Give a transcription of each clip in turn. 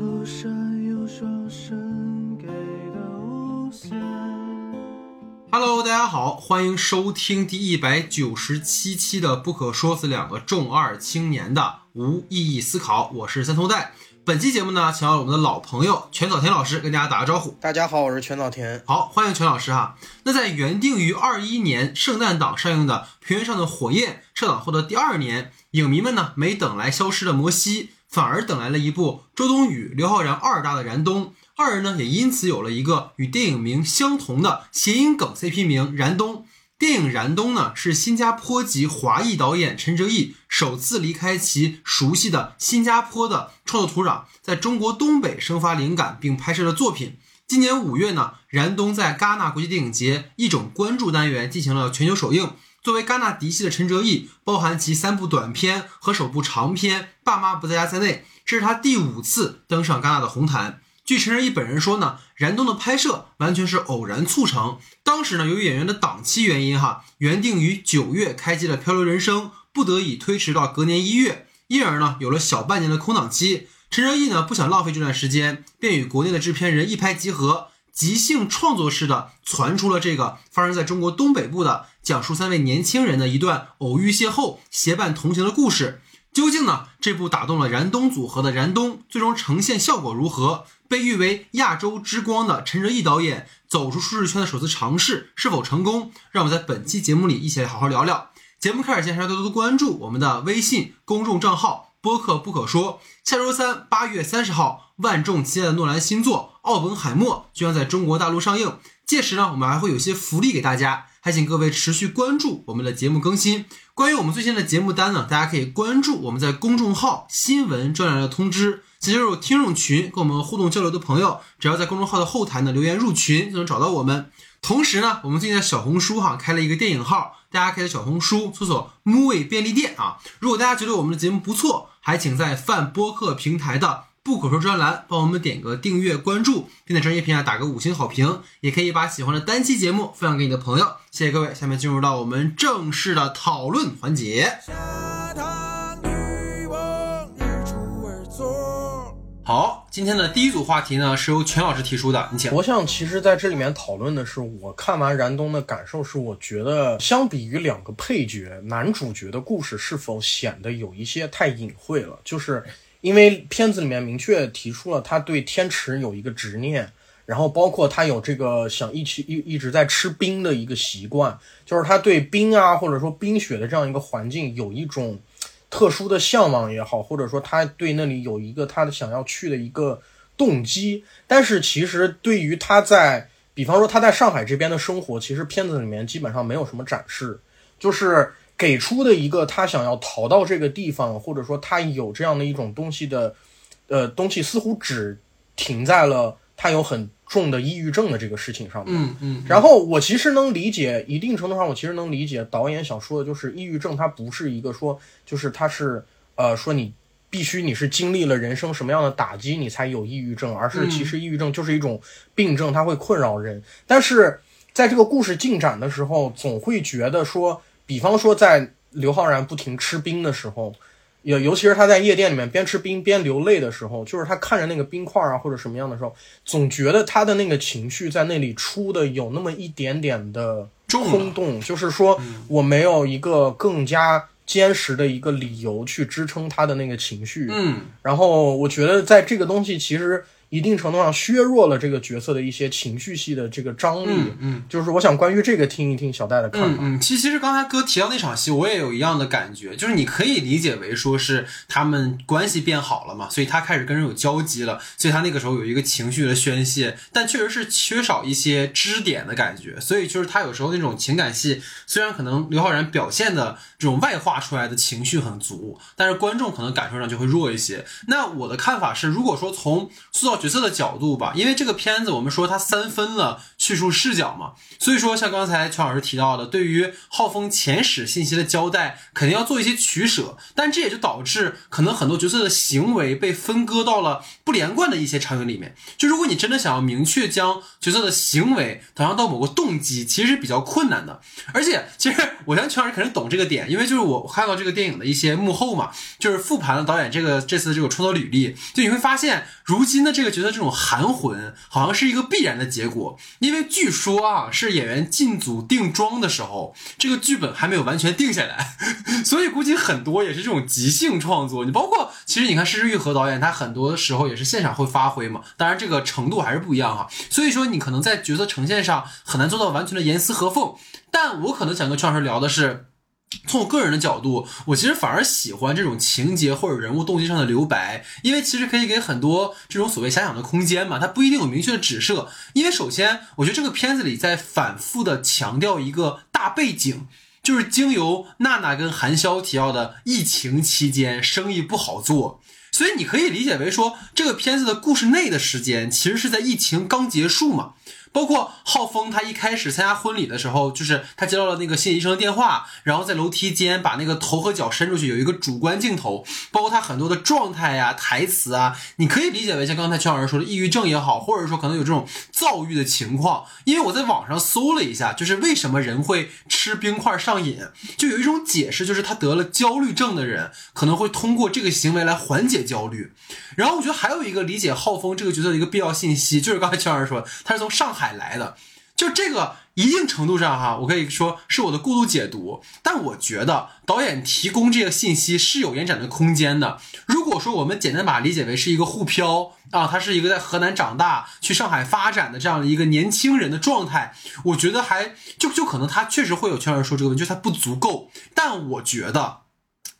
宿舍有说声给的无限。Hello，大家好，欢迎收听第一百九十七期的《不可说死两个重二青年的无意义思考》，我是三头带。本期节目呢，请到了我们的老朋友全早田老师跟大家打个招呼。大家好，我是全早田。好，欢迎全老师哈。那在原定于二一年圣诞档上映的《平原上的火焰》撤档后的第二年，影迷们呢没等来消失的摩西，反而等来了一部周冬雨、刘昊然二搭的燃冬。二人呢也因此有了一个与电影名相同的谐音梗 CP 名燃冬。电影《燃冬》呢是新加坡籍华裔导演陈哲艺首次离开其熟悉的新加坡的创作土壤，在中国东北生发灵感并拍摄的作品。今年五月呢，《燃冬》在戛纳国际电影节一种关注单元进行了全球首映。作为戛纳嫡系的陈哲艺，包含其三部短片和首部长片《爸妈不在家》在内，这是他第五次登上戛纳的红毯。据陈哲艺本人说呢，《燃冬》的拍摄完全是偶然促成。当时呢，由于演员的档期原因，哈，原定于九月开机的《漂流人生》不得已推迟到隔年一月，因而呢，有了小半年的空档期。陈哲艺呢不想浪费这段时间，便与国内的制片人一拍即合，即兴创作式的传出了这个发生在中国东北部的讲述三位年轻人的一段偶遇邂逅、结伴同行的故事。究竟呢，这部打动了燃冬组合的燃冬，最终呈现效果如何？被誉为亚洲之光的陈哲艺导演走出舒适圈的首次尝试是否成功？让我们在本期节目里一起来好好聊聊。节目开始前，还要多多关注我们的微信公众账号“播客不可说”。下周三八月三十号，万众期待的诺兰新作《奥本海默》就将在中国大陆上映。届时呢，我们还会有些福利给大家，还请各位持续关注我们的节目更新。关于我们最新的节目单呢，大家可以关注我们在公众号新闻专栏的通知。想加入听众群跟我们互动交流的朋友，只要在公众号的后台呢留言入群就能找到我们。同时呢，我们最近在小红书哈开了一个电影号，大家可以在小红书搜索 “movie 便利店”啊。如果大家觉得我们的节目不错，还请在泛播客平台的不可说专栏帮我们点个订阅关注，并在专业评价打个五星好评。也可以把喜欢的单期节目分享给你的朋友。谢谢各位，下面进入到我们正式的讨论环节。好，今天的第一组话题呢是由全老师提出的，你请。我想，其实在这里面讨论的是，我看完燃冬的感受是，我觉得相比于两个配角，男主角的故事是否显得有一些太隐晦了？就是因为片子里面明确提出了他对天池有一个执念，然后包括他有这个想一起一一直在吃冰的一个习惯，就是他对冰啊或者说冰雪的这样一个环境有一种。特殊的向往也好，或者说他对那里有一个他的想要去的一个动机，但是其实对于他在，比方说他在上海这边的生活，其实片子里面基本上没有什么展示，就是给出的一个他想要逃到这个地方，或者说他有这样的一种东西的，呃，东西似乎只停在了他有很重的抑郁症的这个事情上面。嗯嗯，然后我其实能理解，一定程度上我其实能理解导演想说的就是抑郁症，它不是一个说，就是它是呃说你必须你是经历了人生什么样的打击你才有抑郁症，而是其实抑郁症就是一种病症，它会困扰人。但是在这个故事进展的时候，总会觉得说，比方说在刘昊然不停吃冰的时候。尤尤其是他在夜店里面边吃冰边流泪的时候，就是他看着那个冰块啊或者什么样的时候，总觉得他的那个情绪在那里出的有那么一点点的空洞，就是说我没有一个更加坚实的一个理由去支撑他的那个情绪。嗯，然后我觉得在这个东西其实一定程度上削弱了这个角色的一些情绪系的这个张力。嗯嗯，就是我想关于这个听一听小戴的看法。嗯嗯，其实其实刚才哥提到那场戏，我也有一样的感觉，就是你可以理解为说是他们关系变好了嘛，所以他开始跟人有交集了，所以他那个时候有一个情绪的宣泄，但确实是缺少一些支点的感觉，所以就是他有时候那种情感戏，虽然可能刘昊然表现的这种外化出来的情绪很足，但是观众可能感受上就会弱一些。那我的看法是，如果说从塑造角色的角度吧，因为这个片子我们说它三分了，叙述视角嘛。所以说，像刚才全老师提到的，对于浩峰前史信息的交代，肯定要做一些取舍，但这也就导致可能很多角色的行为被分割到了不连贯的一些场景里面。就如果你真的想要明确将角色的行为导向到某个动机，其实是比较困难的。而且，其实 我相信全老师肯定懂这个点，因为就是我看到这个电影的一些幕后嘛，就是复盘了导演这个这次这个创作履历，就你会发现，如今的这个角色这种含混，好像是一个必然的结果。因因为据说啊，是演员进组定妆的时候，这个剧本还没有完全定下来，所以估计很多也是这种即兴创作。你包括其实你看施之玉和导演，他很多时候也是现场会发挥嘛，当然这个程度还是不一样哈。所以说你可能在角色呈现上很难做到完全的严丝合缝。但我可能想跟邱老师聊的是。从我个人的角度，我其实反而喜欢这种情节或者人物动机上的留白，因为其实可以给很多这种所谓遐想的空间嘛，它不一定有明确的指涉。因为首先，我觉得这个片子里在反复的强调一个大背景，就是经由娜娜跟韩潇提到的疫情期间生意不好做，所以你可以理解为说，这个片子的故事内的时间其实是在疫情刚结束嘛。包括浩峰，他一开始参加婚礼的时候，就是他接到了那个谢医生的电话，然后在楼梯间把那个头和脚伸出去，有一个主观镜头。包括他很多的状态呀、台词啊，你可以理解为像刚才邱老师说的抑郁症也好，或者说可能有这种躁郁的情况。因为我在网上搜了一下，就是为什么人会吃冰块上瘾，就有一种解释，就是他得了焦虑症的人可能会通过这个行为来缓解焦虑。然后我觉得还有一个理解浩峰这个角色的一个必要信息，就是刚才邱老师说，他是从上海。海来的，就这个一定程度上哈，我可以说是我的过度解读，但我觉得导演提供这个信息是有延展的空间的。如果说我们简单把它理解为是一个沪漂啊，他是一个在河南长大去上海发展的这样的一个年轻人的状态，我觉得还就就可能他确实会有圈人说这个问题，就是他不足够。但我觉得，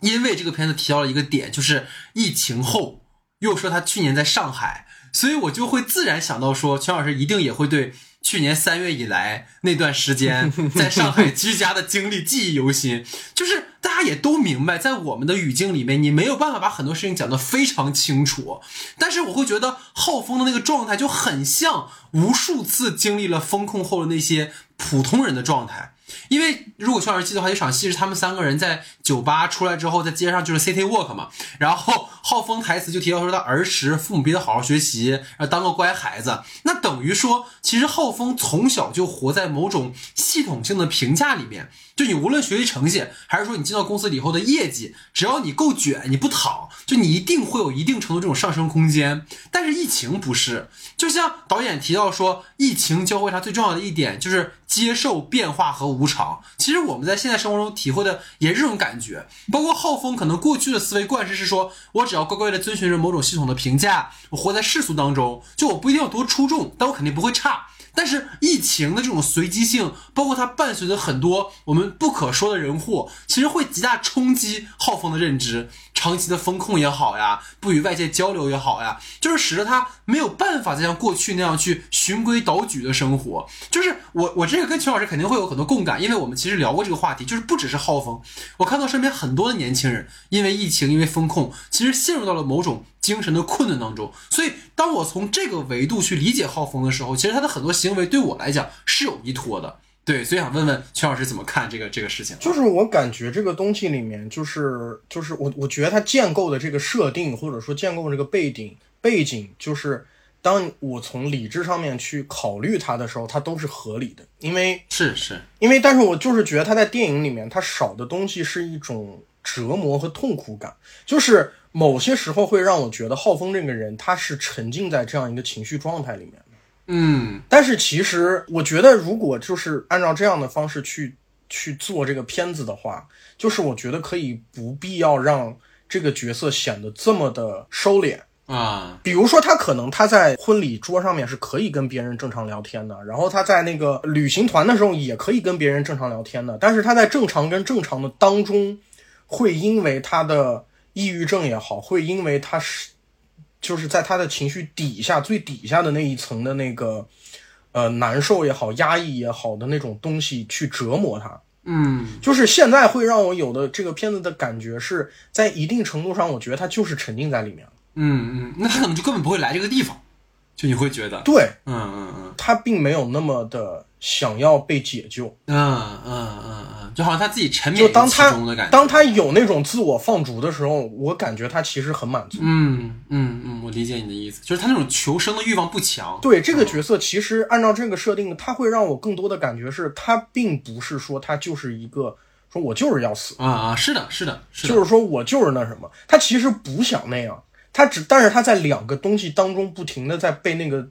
因为这个片子提到了一个点，就是疫情后又说他去年在上海。所以我就会自然想到说，全老师一定也会对去年三月以来那段时间在上海居家的经历记忆犹新。就是大家也都明白，在我们的语境里面，你没有办法把很多事情讲得非常清楚。但是我会觉得浩峰的那个状态就很像无数次经历了风控后的那些普通人的状态。因为如果全老师记得话，有场戏是他们三个人在酒吧出来之后，在街上就是 city walk 嘛。然后浩峰台词就提到说他儿时父母逼他好好学习，然后当个乖孩子。那等于说，其实浩峰从小就活在某种系统性的评价里面。就你无论学习成绩，还是说你进到公司以后的业绩，只要你够卷，你不躺，就你一定会有一定程度这种上升空间。但是疫情不是，就像导演提到说，疫情教会他最重要的一点就是接受变化和无常。其实我们在现在生活中体会的也是这种感觉。包括浩峰可能过去的思维惯式是说，我只要乖乖的遵循着某种系统的评价，我活在世俗当中，就我不一定要多出众，但我肯定不会差。但是疫情的这种随机性，包括它伴随着很多我们不可说的人祸，其实会极大冲击浩峰的认知。长期的风控也好呀，不与外界交流也好呀，就是使得他没有办法再像过去那样去循规蹈矩的生活。就是我我这个跟秦老师肯定会有很多共感，因为我们其实聊过这个话题，就是不只是浩峰，我看到身边很多的年轻人因为疫情，因为风控，其实陷入到了某种精神的困顿当中。所以当我从这个维度去理解浩峰的时候，其实他的很多行为对我来讲是有依托的。对，所以想问问全老师怎么看这个这个事情？就是我感觉这个东西里面，就是就是我我觉得它建构的这个设定，或者说建构这个背景背景，就是当我从理智上面去考虑它的时候，它都是合理的。因为是是，因为但是我就是觉得它在电影里面，它少的东西是一种折磨和痛苦感，就是某些时候会让我觉得浩峰这个人他是沉浸在这样一个情绪状态里面。嗯，但是其实我觉得，如果就是按照这样的方式去去做这个片子的话，就是我觉得可以不必要让这个角色显得这么的收敛啊。比如说，他可能他在婚礼桌上面是可以跟别人正常聊天的，然后他在那个旅行团的时候也可以跟别人正常聊天的，但是他在正常跟正常的当中，会因为他的抑郁症也好，会因为他是。就是在他的情绪底下最底下的那一层的那个，呃，难受也好，压抑也好的那种东西去折磨他。嗯，就是现在会让我有的这个片子的感觉是在一定程度上，我觉得他就是沉浸在里面了。嗯嗯，那他可能就根本不会来这个地方。就你会觉得，对嗯嗯嗯他并没有那么的想要被解救。嗯嗯嗯嗯，就好像他自己沉迷其就当他中的感觉。当他有那种自我放逐的时候，我感觉他其实很满足。嗯嗯嗯，我理解你的意思，就是他那种求生的欲望不强。对这个角色，其实按照这个设定，他会让我更多的感觉是，他并不是说他就是一个说我就是要死，啊啊，是的，是的，是的，就是说我就是那什么，他其实不想那样，他只但是他在两个东西当中不停的在被那个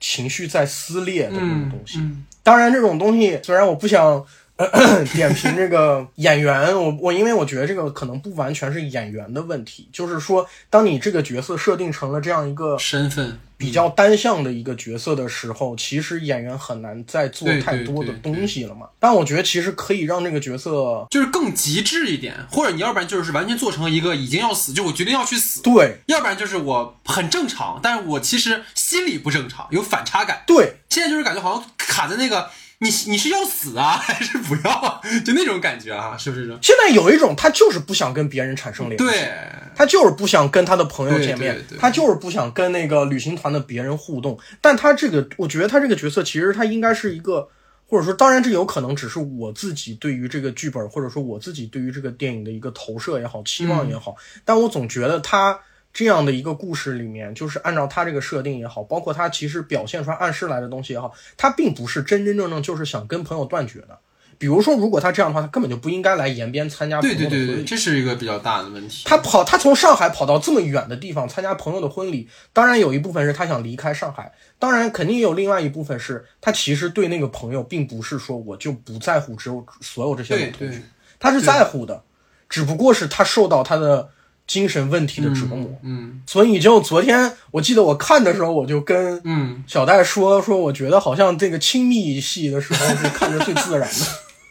情绪在撕裂的那种嗯东西。嗯当然，这种东西虽然我不想、呃、点评这个演员，我我因为我觉得这个可能不完全是演员的问题，就是说，当你这个角色设定成了这样一个身份比较单向的一个角色的时候，其实演员很难再做太多的东西了嘛。但我觉得其实可以让这个角色就是更极致一点，或者你要不然就是完全做成一个已经要死，就我决定要去死，对要不然就是我很正常，但是我其实心里不正常，有反差感。对现在就是感觉好像卡在那个你你是要死啊 还是不要，就那种感觉啊，是不是？现在有一种他就是不想跟别人产生联系，对，他就是不想跟他的朋友见面对，对他就是不想跟那个旅行团的别人互动。但他这个，我觉得他这个角色其实他应该是一个，或者说，当然这有可能只是我自己对于这个剧本，或者说我自己对于这个电影的一个投射也好，期望也好。但我总觉得他这样的一个故事里面，就是按照他这个设定也好，包括他其实表现出来暗示来的东西也好，他并不是真真正正就是想跟朋友断绝的。比如说，如果他这样的话，他根本就不应该来延边参加朋对友的婚礼。对对对，这是一个比较大的问题。他跑，他从上海跑到这么远的地方参加朋友的婚礼，当然有一部分是他想离开上海，当然肯定也有另外一部分是他其实对那个朋友并不是说我就不在乎只有所有这些对老同学对，他是在乎的，只不过是他受到他的精神问题的折磨。嗯所以就昨天我记得我看的时候，我就跟嗯，小戴说说，我觉得好像这个亲密戏的时候是看着最自然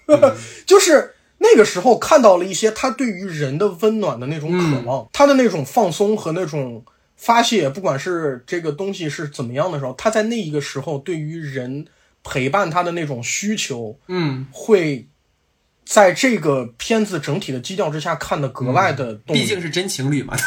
的，就是那个时候看到了一些他对于人的温暖的那种渴望，他的那种放松和那种发泄，不管是这个东西是怎么样的时候，他在那一个时候对于人陪伴他的那种需求，嗯，会在这个片子整体的基调之下看的格外的。毕竟是真情侣嘛。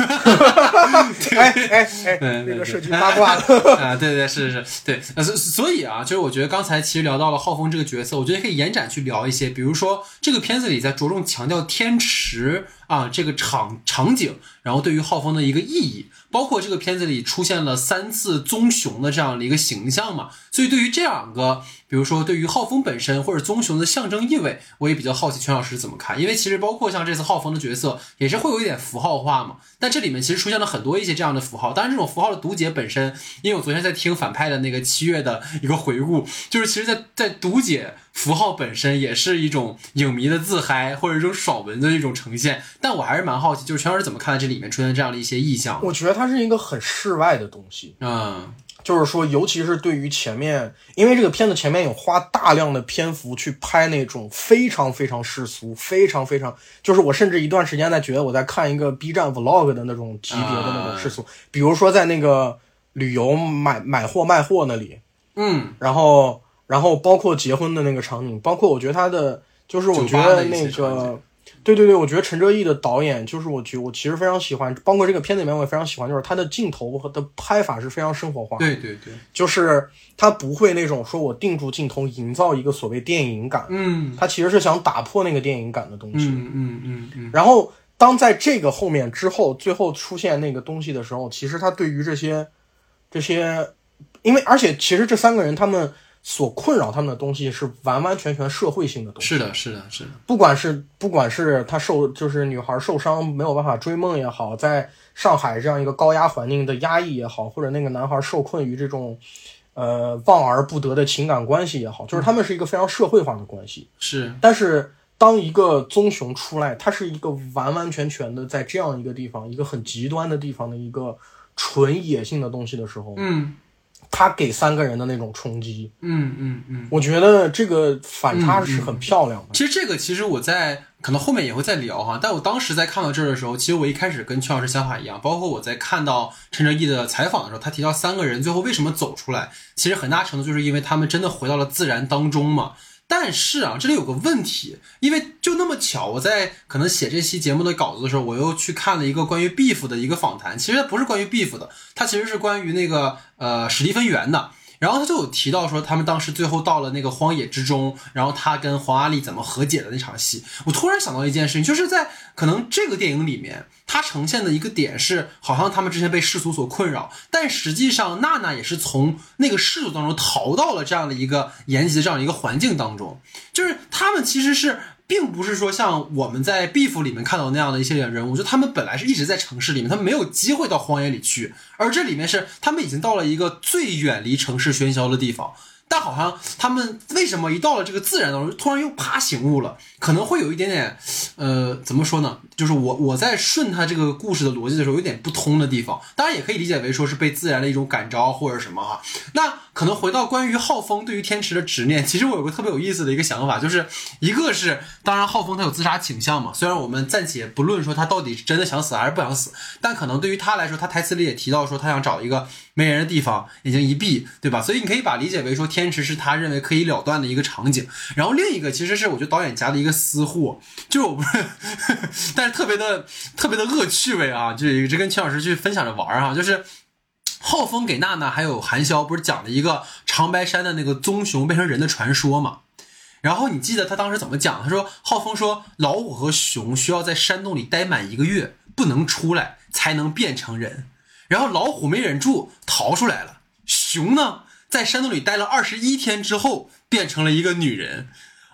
哎哎哎，那个涉及八卦了。啊，对对是是是，对，呃所所以啊，就是我觉得刚才其实聊到了浩峰这个角色，我觉得可以延展去聊一些，比如说这个片子里在着重强调天池啊这个场场景，然后对于浩峰的一个意义，包括这个片子里出现了三次棕熊的这样的一个形象嘛，所以对于这两个，比如说对于浩峰本身或者棕熊的象征意味，我也比较好奇全老师怎么看，因为其实包括像这次浩峰的角色也是会有一点符号化嘛，但这里面其实出现了很多一些这样的符号，当然这种符号的读解本身，因为我昨天在听反派的那个七月的一个回顾，就是其实在在读解符号本身也是一种影迷的自嗨或者一种爽文的一种呈现，但我还是蛮好奇，就是全老师怎么看待这里面出现这样的一些意象？我觉得它是一个很世外的东西，嗯。就是说，尤其是对于前面，因为这个片子前面有花大量的篇幅去拍那种非常非常世俗、非常非常，就是我甚至一段时间在觉得我在看一个 B 站 vlog 的那种级别的那种世俗，比如说在那个旅游买买货卖货那里，嗯。然后然后包括结婚的那个场景，包括我觉得他的就是我觉得那个。对对对，我觉得陈哲艺的导演就是我觉我其实非常喜欢，包括这个片子里面我也非常喜欢，就是他的镜头和的拍法是非常生活化的。对对对，就是他不会那种说我定住镜头营造一个所谓电影感，嗯他其实是想打破那个电影感的东西。嗯嗯嗯嗯，然后当在这个后面之后，最后出现那个东西的时候，其实他对于这些这些，因为而且其实这三个人他们所困扰他们的东西是完完全全社会性的东西。是的，是的，是的，不管是不管是他受就是女孩受伤没有办法追梦也好，在上海这样一个高压环境的压抑也好，或者那个男孩受困于这种呃望而不得的情感关系也好，就是他们是一个非常社会化的关系。是但是当一个棕熊出来，它是一个完完全全的在这样一个地方，一个很极端的地方的一个纯野性的东西的时候，嗯它给三个人的那种冲击，嗯嗯嗯。我觉得这个反差是很漂亮的。其实这个其实我在可能后面也会再聊哈，但我当时在看到这儿的时候，其实我一开始跟邱老师想法一样，包括我在看到陈哲艺的采访的时候，他提到三个人最后为什么走出来，其实很大程度就是因为他们真的回到了自然当中嘛。但是啊，这里有个问题，因为就那么巧，我在可能写这期节目的稿子的时候，我又去看了一个关于 Beef 的一个访谈。其实不是关于 Beef 的，它其实是关于那个呃史蒂芬源的。然后他就有提到说，他们当时最后到了那个荒野之中，然后他跟黄阿丽怎么和解的那场戏。我突然想到一件事情，就是在可能这个电影里面，它呈现的一个点是，好像他们之前被世俗所困扰，但实际上娜娜也是从那个世俗当中逃到了这样的一个延吉的这样一个环境当中，就是他们其实是。并不是说像我们在 Beef 里面看到那样的一些人物，就他们本来是一直在城市里面，他们没有机会到荒野里去，而这里面是他们已经到了一个最远离城市喧嚣的地方。但好像他们为什么一到了这个自然当中，突然又啪醒悟了？可能会有一点点，呃，怎么说呢？就是我我在顺他这个故事的逻辑的时候，有点不通的地方。当然也可以理解为说是被自然的一种感召或者什么哈。那可能回到关于浩峰对于天池的执念，其实我有个特别有意思的一个想法，就是一个是，当然浩峰他有自杀倾向嘛。虽然我们暂且不论说他到底是真的想死还是不想死，但可能对于他来说，他台词里也提到说他想找一个没人的地方，眼睛一闭，对吧？所以你可以把理解为说。天池是他认为可以了断的一个场景，然后另一个其实是我觉得导演家的一个私货，就是我不是，但是特别的特别的恶趣味啊，就一直跟秦老师去分享着玩哈，就是浩峰给娜娜还有韩潇不是讲了一个长白山的那个棕熊变成人的传说嘛，然后你记得他当时怎么讲？他说浩峰说老虎和熊需要在山洞里待满一个月，不能出来才能变成人，然后老虎没忍住逃出来了，熊呢？在山洞里待了二十一天之后，变成了一个女人。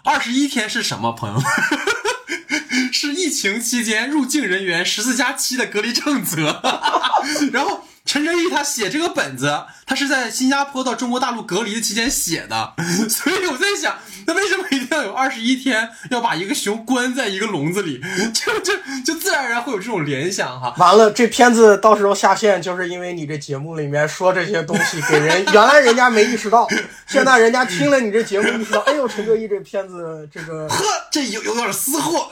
二十一天是什么，朋友们？是疫情期间入境人员十四加七的隔离政策。然后。陈哲毅他写这个本子，他是在新加坡到中国大陆隔离的期间写的，所以我在想，那为什么一定要有二十一天要把一个熊关在一个笼子里？就就就自然而然会有这种联想哈。完了，这片子到时候下线，就是因为你这节目里面说这些东西，给人原来人家没意识到，现在人家听了你这节目意识到，哎呦，陈哲一这片子这个，呵，这有有点私货，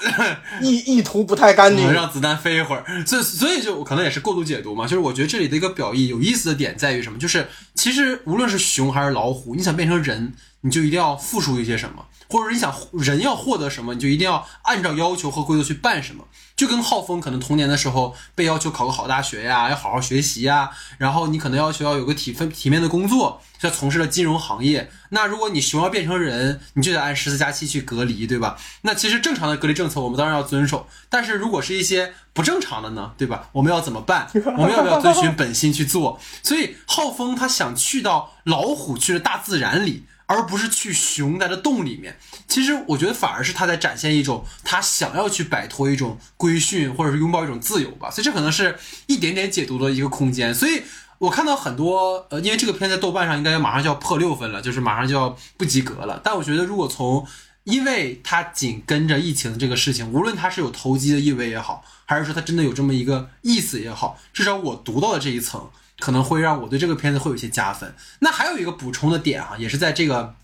意意图不太干净，让子弹飞一会儿。所以所以就可能也是过度解读嘛，就是我觉得这里的。一个表意有意思的点在于什么？就是其实无论是熊还是老虎，你想变成人，你就一定要付出一些什么，或者你想人要获得什么，你就一定要按照要求和规则去办什么。就跟浩峰可能童年的时候被要求考个好大学呀，要好好学习呀，然后你可能要求要有个体分体面的工作，要从事了金融行业。那如果你熊要变成人，你就得按十四加七去隔离，对吧？那其实正常的隔离政策我们当然要遵守，但是如果是一些不正常的呢，对吧？我们要怎么办？我们要不要遵循本心去做？所以浩峰他想去到老虎去的大自然里。而不是去熊在的洞里面，其实我觉得反而是他在展现一种他想要去摆脱一种规训，或者是拥抱一种自由吧。所以这可能是一点点解读的一个空间。所以我看到很多呃，因为这个片在豆瓣上应该马上就要破六分了，就是马上就要不及格了。但我觉得如果从，因为它紧跟着疫情这个事情，无论它是有投机的意味也好，还是说它真的有这么一个意思也好，至少我读到的这一层。可能会让我对这个片子会有一些加分。那还有一个补充的点哈，也是在这个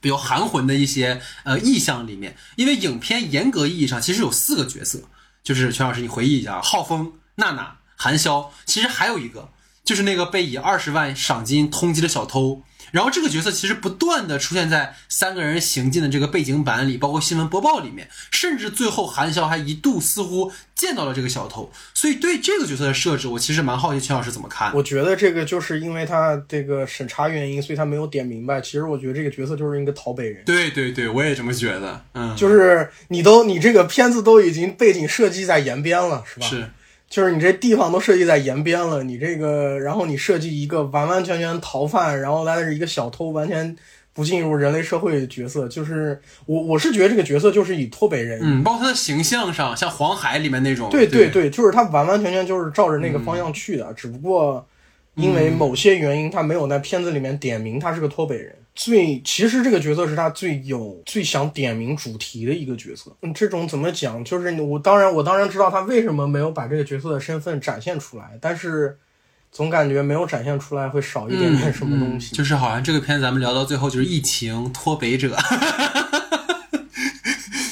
比较含混的一些呃意象里面，因为影片严格意义上其实有四个角色，就是全老师你回忆一下，浩峰、娜娜、韩潇，其实还有一个就是那个被以二十万赏金通缉的小偷。然后这个角色其实不断的出现在三个人行进的这个背景板里，包括新闻播报里面，甚至最后韩潇还一度似乎见到了这个小偷。所以对这个角色的设置，我其实蛮好奇秦老师怎么看。我觉得这个就是因为他这个审查原因，所以他没有点明白。其实我觉得这个角色就是一个逃北人。对对对，我也这么觉得。嗯，就是你都你这个片子都已经背景设计在延边了，是吧？是。就是你这地方都设计在延边了，你这个，然后你设计一个完完全全逃犯，然后来的是一个小偷，完全不进入人类社会的角色，就是我我是觉得这个角色就是以脱北人，嗯，包括他的形象上，像黄海里面那种，对对对，就是他完完全全就是照着那个方向去的，只不过因为某些原因，他没有在片子里面点名他是个脱北人。最其实这个角色是他最有最想点名主题的一个角色。嗯，这种怎么讲？就是我当然我当然知道他为什么没有把这个角色的身份展现出来，但是总感觉没有展现出来会少一点点什么东西。就是好像这个片子咱们聊到最后就是疫情脱北者。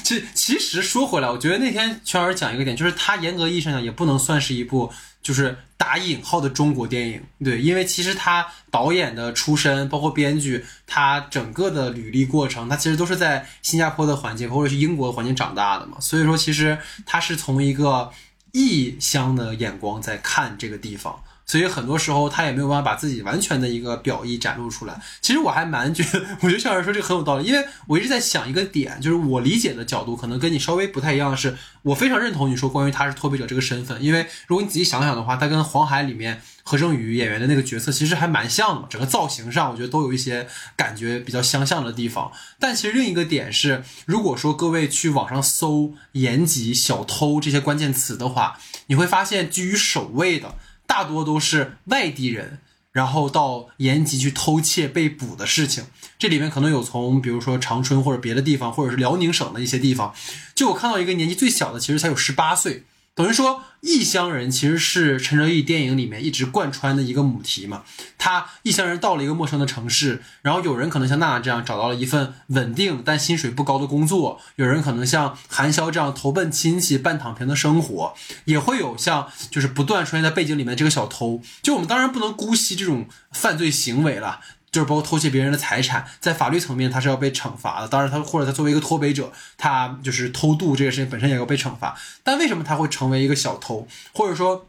其其实说回来，我觉得那天全老师讲一个点，就是他严格意义上讲也不能算是一部就是打引号的中国电影，对，因为其实他导演的出身，包括编剧，他整个的履历过程，他其实都是在新加坡的环境或者是英国的环境长大的嘛，所以说其实他是从一个异乡的眼光在看这个地方。所以很多时候他也没有办法把自己完全的一个表意展露出来。其实我还蛮觉得，我觉得小老师说这个很有道理，因为我一直在想一个点，就是我理解的角度可能跟你稍微不太一样的是，我非常认同你说关于他是脱北者这个身份，因为如果你仔细想想的话，他跟《黄海》里面何正宇演员的那个角色其实还蛮像的，整个造型上我觉得都有一些感觉比较相像的地方。但其实另一个点是，如果说各位去网上搜“延吉小偷”这些关键词的话，你会发现居于首位的。大多都是外地人，然后到延吉去偷窃被捕的事情。这里面可能有从，比如说长春或者别的地方，或者是辽宁省的一些地方。就我看到一个年纪最小的，其实才有十八岁。等于说，异乡人其实是陈哲艺电影里面一直贯穿的一个母题嘛。他异乡人到了一个陌生的城市，然后有人可能像娜娜这样找到了一份稳定但薪水不高的工作，有人可能像韩潇这样投奔亲戚半躺平的生活，也会有像就是不断出现在背景里面这个小偷。就我们当然不能姑息这种犯罪行为了。就是包括偷窃别人的财产，在法律层面他是要被惩罚的。当然，他或者他作为一个脱北者，他就是偷渡这个事情本身也要被惩罚。但为什么他会成为一个小偷，或者说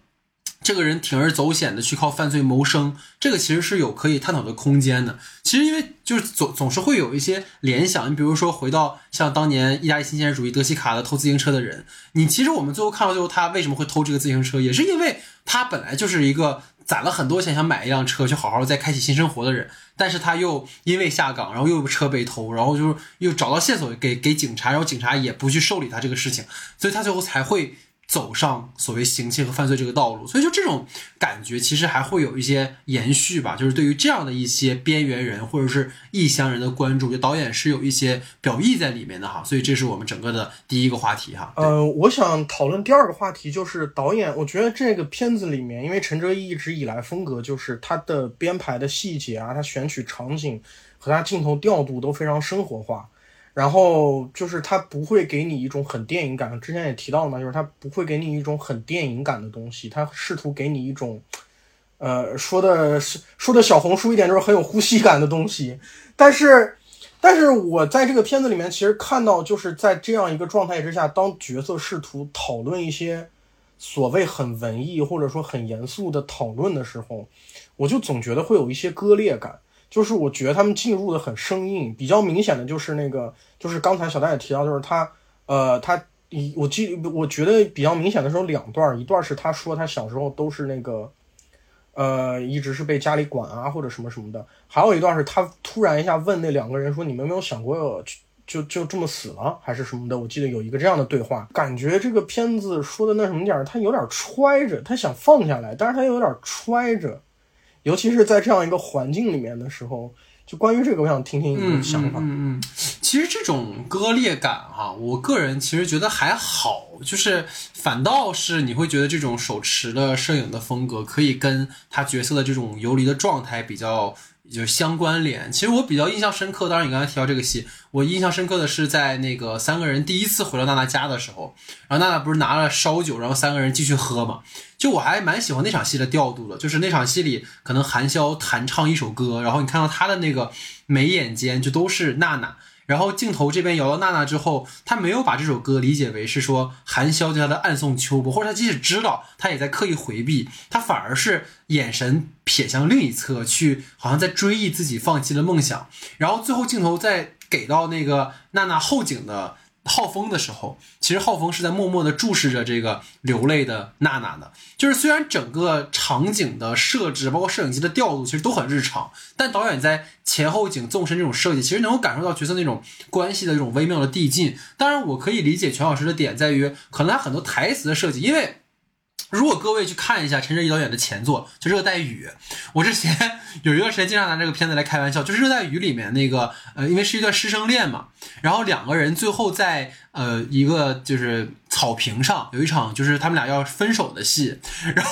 这个人铤而走险的去靠犯罪谋生，这个其实是有可以探讨的空间的。其实因为就是总总是会有一些联想，你比如说回到像当年意大利新现实主义德西卡的偷自行车的人，你其实我们最后看到最后他为什么会偷这个自行车，也是因为他本来就是一个。攒了很多钱想买一辆车去好好再开启新生活的人，但是他又因为下岗，然后又车被偷，然后就是又找到线索给给警察，然后警察也不去受理他这个事情，所以他最后才会。走上所谓行窃和犯罪这个道路，所以就这种感觉，其实还会有一些延续吧。就是对于这样的一些边缘人或者是异乡人的关注，就导演是有一些表意在里面的哈。所以这是我们整个的第一个话题哈。呃，我想讨论第二个话题，就是导演。我觉得这个片子里面，因为陈哲艺一直以来风格就是他的编排的细节啊，他选取场景和他镜头调度都非常生活化。然后就是他不会给你一种很电影感，之前也提到了嘛，就是他不会给你一种很电影感的东西，他试图给你一种，呃，说的是说的小红书一点就是很有呼吸感的东西。但是，但是我在这个片子里面其实看到，就是在这样一个状态之下，当角色试图讨论一些所谓很文艺或者说很严肃的讨论的时候，我就总觉得会有一些割裂感。就是我觉得他们进入的很生硬，比较明显的就是那个，就是刚才小戴也提到，就是他，呃，他，我记，我觉得比较明显的时候两段，一段是他说他小时候都是那个，呃，一直是被家里管啊或者什么什么的，还有一段是他突然一下问那两个人说，你们有没有想过就就这么死了还是什么的？我记得有一个这样的对话，感觉这个片子说的那什么点儿，他有点揣着，他想放下来，但是他又有点揣着。尤其是在这样一个环境里面的时候，就关于这个，我想听听你的想法。嗯嗯，其实这种割裂感哈，我个人其实觉得还好，就是反倒是你会觉得这种手持的摄影的风格，可以跟他角色的这种游离的状态比较。就是相关联。其实我比较印象深刻，当然你刚才提到这个戏，我印象深刻的是在那个三个人第一次回到娜娜家的时候，然后娜娜不是拿了烧酒，然后三个人继续喝嘛。就我还蛮喜欢那场戏的调度的，就是那场戏里可能韩潇弹唱一首歌，然后你看到他的那个眉眼间就都是娜娜。然后镜头这边摇到娜娜之后，他没有把这首歌理解为是说韩潇对他的暗送秋波，或者他即使知道，他也在刻意回避，他反而是眼神瞥向另一侧去，好像在追忆自己放弃的梦想。然后最后镜头再给到那个娜娜后颈的。浩峰的时候，其实浩峰是在默默的注视着这个流泪的娜娜的。就是虽然整个场景的设置，包括摄影机的调度，其实都很日常，但导演在前后景纵深这种设计，其实能够感受到角色那种关系的这种微妙的递进。当然，我可以理解全老师的点在于，可能他很多台词的设计，因为。如果各位去看一下陈哲艺导演的前作，就《热带雨》，我之前 有一段时间经常拿这个片子来开玩笑，就是《热带雨》里面那个，呃，因为是一段师生恋嘛，然后两个人最后在呃一个就是草坪上有一场就是他们俩要分手的戏，然后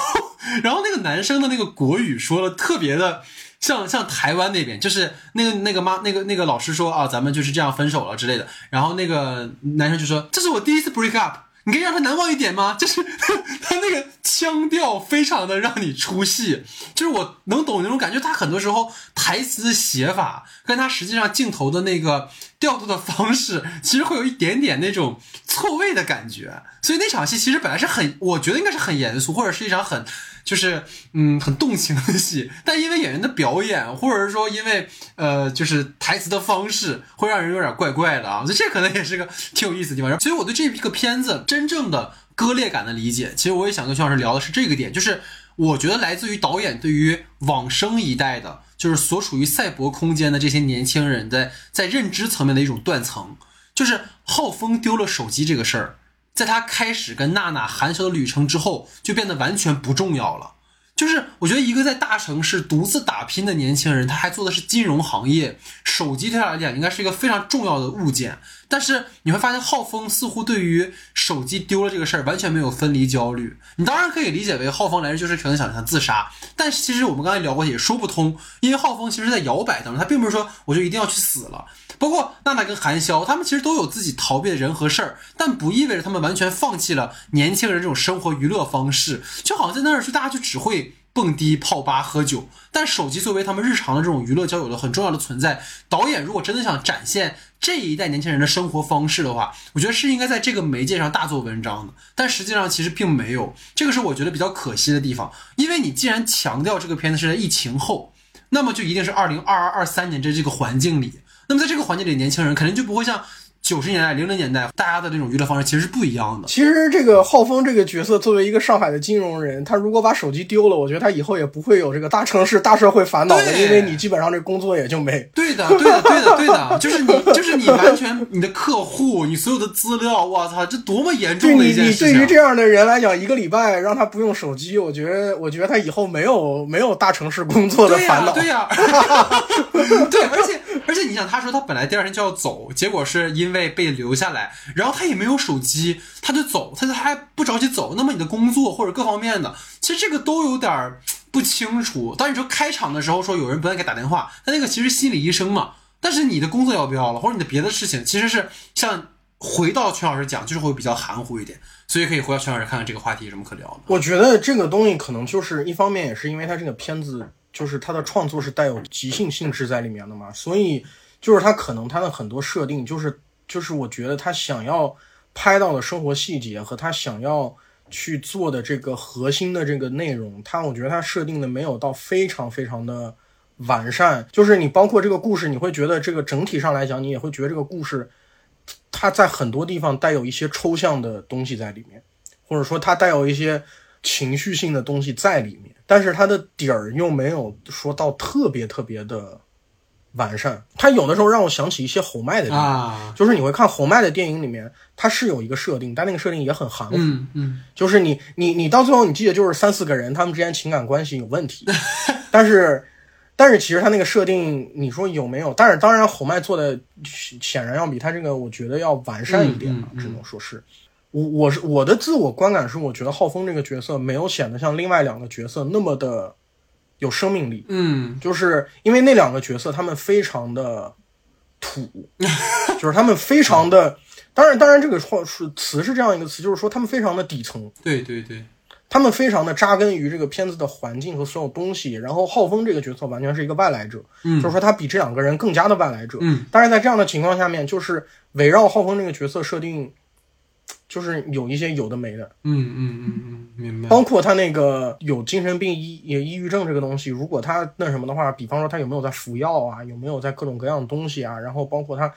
然后那个男生的那个国语说的特别的。像像台湾那边，就是那个那个妈那个那个老师说啊，咱们就是这样分手了之类的，然后那个男生就说这是我第一次 break up，你可以让他难忘一点吗？就是 他那个腔调非常的让你出戏，就是我能懂那种感觉。他很多时候台词写法跟他实际上镜头的那个调度的方式，其实会有一点点那种错位的感觉。所以那场戏其实本来是很，我觉得应该是很严肃，或者是一场很就是嗯很动情的戏，但因为演员的表演，或者是说因为呃就是台词的方式，会让人有点怪怪的啊。所以这可能也是个挺有意思的地方。所以我对这个片子真正的割裂感的理解，其实我也想跟徐老师聊的是这个点，就是我觉得来自于导演对于往生一代的，就是所处于赛博空间的这些年轻人的在认知层面的一种断层，就是浩峰丢了手机这个事儿。在他开始跟娜娜、韩晓的旅程之后，就变得完全不重要了。就是我觉得一个在大城市独自打拼的年轻人，他还做的是金融行业，手机对他来讲应该是一个非常重要的物件。但是你会发现，浩峰似乎对于手机丢了这个事儿完全没有分离焦虑。你当然可以理解为浩峰来日就是可能想想自杀，但是其实我们刚才聊过也说不通，因为浩峰其实在摇摆当中，他并不是说我就一定要去死了。包括娜娜跟韩潇，他们其实都有自己逃避的人和事儿，但不意味着他们完全放弃了年轻人这种生活娱乐方式。就好像在那儿去，大家就只会蹦迪、泡吧、喝酒。但手机作为他们日常的这种娱乐交友的很重要的存在，导演如果真的想展现这一代年轻人的生活方式的话，我觉得是应该在这个媒介上大做文章的。但实际上其实并没有，这个是我觉得比较可惜的地方。因为你既然强调这个片子是在疫情后，那么就一定是二零二二、二三年这这个环境里。那么在这个环境里，年轻人肯定就不会像九十年代、零零年代大家的这种娱乐方式其实是不一样的。其实这个浩峰这个角色作为一个上海的金融人，他如果把手机丢了，我觉得他以后也不会有这个大城市大社会烦恼的，因为你基本上这工作也就没。对的，对的，对的，对的，就是你，就是你完全你的客户，你所有的资料，我操，这多么严重的一件事情。对于这样的人来讲，一个礼拜让他不用手机，我觉得，我觉得他以后没有没有大城市工作的对呀、烦恼。对呀、对，而且而且你想，他说他本来第二天就要走，结果是因为被留下来，然后他也没有手机，他就走，他他还不着急走。那么你的工作或者各方面的，其实这个都有点不清楚。当你说开场的时候说有人不断给打电话，他那个其实心理医生嘛，但是你的工作要不要了，或者你的别的事情，其实是像回到全老师讲，就是会比较含糊一点，所以可以回到全老师看看这个话题有什么可聊的。我觉得这个东西可能就是一方面也是因为他这个片子就是他的创作是带有即兴性质在里面的嘛，所以就是他可能他的很多设定就是就是我觉得他想要拍到的生活细节和他想要去做的这个核心的这个内容，他我觉得他设定的没有到非常非常的完善，就是你包括这个故事，你会觉得这个整体上来讲，你也会觉得这个故事它在很多地方带有一些抽象的东西在里面。或者说它带有一些情绪性的东西在里面，但是它的底儿又没有说到特别特别的完善。它有的时候让我想起一些侯麦的电影，啊，就是你会看侯麦的电影里面，它是有一个设定，但那个设定也很含糊。嗯嗯，就是你你你到最后你记得就是三四个人他们之间情感关系有问题，但是但是其实他那个设定你说有没有？但是当然侯麦做的显然要比他这个我觉得要完善一点嘛，嗯嗯嗯只能说是。我我是我的自我观感是，我觉得浩峰这个角色没有显得像另外两个角色那么的有生命力，嗯。就是因为那两个角色他们非常的土，就是他们非常的，当然当然这个话是词是这样一个词，就是说他们非常的底层，对对对，他们非常的扎根于这个片子的环境和所有东西。然后浩峰这个角色完全是一个外来者，嗯。就是说他比这两个人更加的外来者。嗯。但是在这样的情况下面，就是围绕浩峰这个角色设定，就是有一些有的没的，嗯嗯嗯嗯，明白。包括他那个有精神病抑也抑郁症这个东西，如果他那什么的话，比方说他有没有在服药啊，有没有在各种各样的东西啊，然后包括他。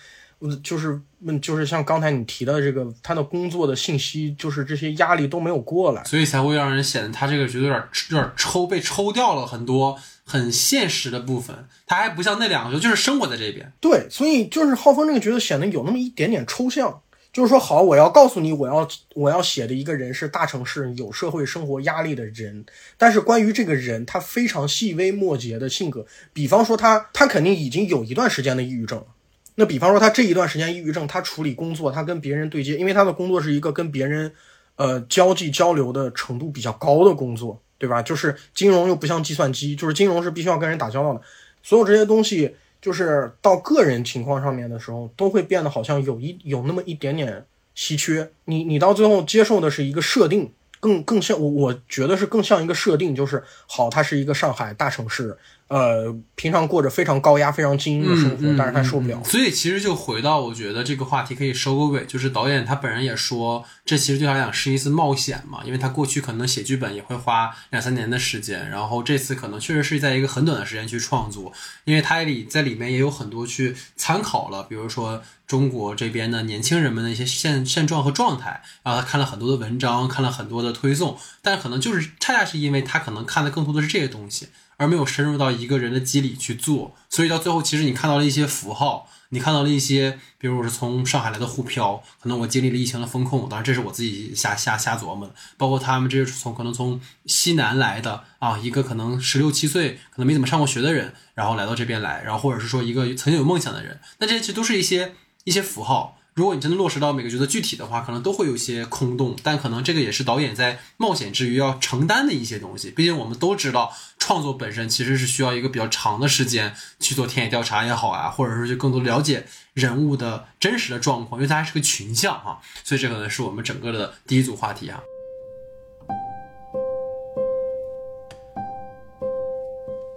嗯就是问，就是像刚才你提到的这个，他的工作的信息，就是这些压力都没有过来，所以才会让人显得他这个角色有点有点抽，被抽掉了很多很现实的部分。他还不像那两个，就是生活在这边。对，所以就是浩峰这个角色显得有那么一点点抽象，就是说，好，我要告诉你，我要我要写的一个人是大城市有社会生活压力的人，但是关于这个人，他非常细微末节的性格，比方说他他肯定已经有一段时间的抑郁症了。那比方说他这一段时间抑郁症，他处理工作，他跟别人对接，因为他的工作是一个跟别人呃交际交流的程度比较高的工作，对吧？就是金融又不像计算机，就是金融是必须要跟人打交道的，所有这些东西，就是到个人情况上面的时候，都会变得好像有一有那么一点点稀缺。你你到最后接受的是一个设定，更更像我我觉得是更像一个设定，就是好，它是一个上海大城市，呃，平常过着非常高压、非常精英的生活，但是他受不了。所以其实就回到，我觉得这个话题可以收个尾，就是导演他本人也说，这其实对他来讲是一次冒险嘛，因为他过去可能写剧本也会花两三年的时间，然后这次可能确实是在一个很短的时间去创作，因为他里在里面也有很多去参考了，比如说中国这边的年轻人们的一些现 现状和状态，然后他看了很多的文章，看了很多的推送，但可能就是恰恰是因为他可能看的更多的是这些东西。而没有深入到一个人的机理去做，所以到最后，其实你看到了一些符号，你看到了一些，比如我是从上海来的沪漂，可能我经历了疫情的风控，当然这是我自己瞎瞎瞎琢磨的。包括他们这些从可能从西南来的啊，一个可能十六七岁，可能没怎么上过学的人，然后来到这边来，然后或者是说一个曾经有梦想的人，那这些其实都是一些一些符号。如果你真的落实到每个角色具体的话，可能都会有些空洞，但可能这个也是导演在冒险之余要承担的一些东西。毕竟我们都知道，创作本身其实是需要一个比较长的时间去做田野调查也好啊，或者说去更多了解人物的真实的状况，因为它还是个群像啊。所以这可能是我们整个的第一组话题啊。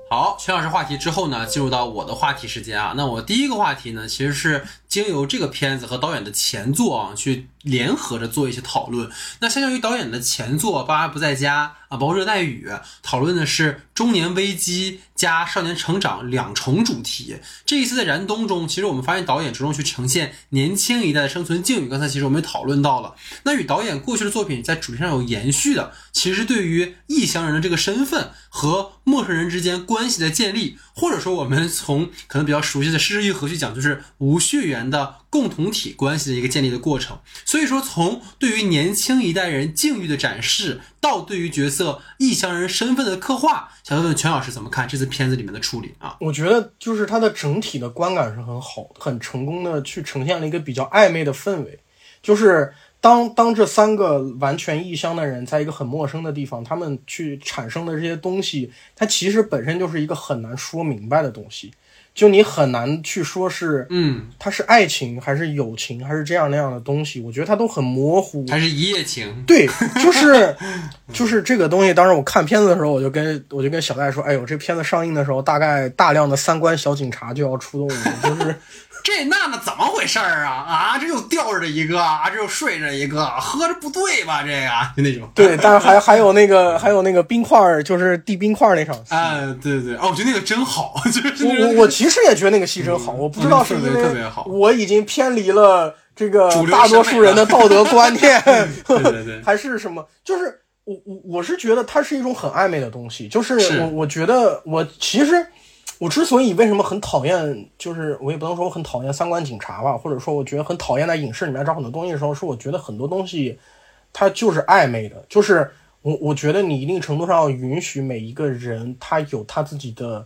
好，全老师话题之后呢，进入到我的话题时间啊。那我第一个话题呢，其实是经由这个片子和导演的前作啊，去联合着做一些讨论。那相较于导演的前作《爸爸不在家》啊，包括《热带雨》，讨论的是中年危机加少年成长两重主题。这一次在燃冬中，其实我们发现导演着重去呈现年轻一代的生存境遇。刚才其实我们也讨论到了，那与导演过去的作品在主题上有延续的，其实对于异乡人的这个身份和陌生人之间关系的建立，或者说我们从可能比较熟悉的失之愈合去讲，就是无血缘的共同体关系的一个建立的过程。所以说，从对于年轻一代人境遇的展示，到对于角色异乡人身份的刻画，想问问全老师怎么看这次片子里面的处理啊？我觉得就是它的整体的观感是很好的，很成功的去呈现了一个比较暧昧的氛围，就是。当当这三个完全异乡的人在一个很陌生的地方，他们去产生的这些东西，它其实本身就是一个很难说明白的东西。就你很难去说是，嗯，它是爱情还是友情还是这样那样的东西，我觉得它都很模糊。还是一夜情？对，就是就是这个东西。当时我看片子的时候，我就跟我就跟小戴说：“哎呦，这片子上映的时候，大概大量的三观小警察就要出动了，就是。”这娜娜怎么回事儿啊？啊，这又吊着一个，啊，这又睡着一个，喝着不对吧？这个就那种。对，但是还还有那个还有那个冰块儿，就是递冰块儿那场戏。啊，对对对，哦，我觉得那个真好，就是我我我其实也觉得那个戏真好，我不知道是因为我已经偏离了这个大多数人的道德观念，对对对，还是什么？就是我我我是觉得它是一种很暧昧的东西，就是我我觉得我其实。我之所以为什么很讨厌，就是我也不能说我很讨厌三观警察吧，或者说我觉得很讨厌在影视里面找很多东西的时候，是我觉得很多东西它就是暧昧的，就是我我觉得你一定程度上要允许每一个人他有他自己的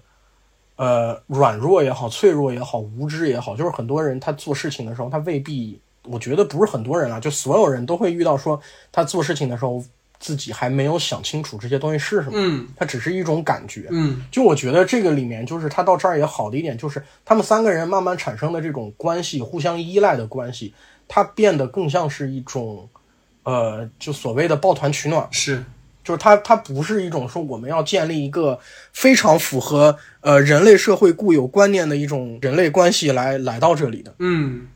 呃软弱也好、脆弱也好、无知也好，就是很多人他做事情的时候，他未必，我觉得不是很多人啊，就所有人都会遇到说他做事情的时候。自己还没有想清楚这些东西是什么，嗯，它只是一种感觉，嗯，就我觉得这个里面就是他到这儿也好的一点，就是他们三个人慢慢产生的这种关系，互相依赖的关系，它变得更像是一种，呃，就所谓的抱团取暖，是，就是它它不是一种说我们要建立一个非常符合呃人类社会固有观念的一种人类关系来来到这里的，嗯。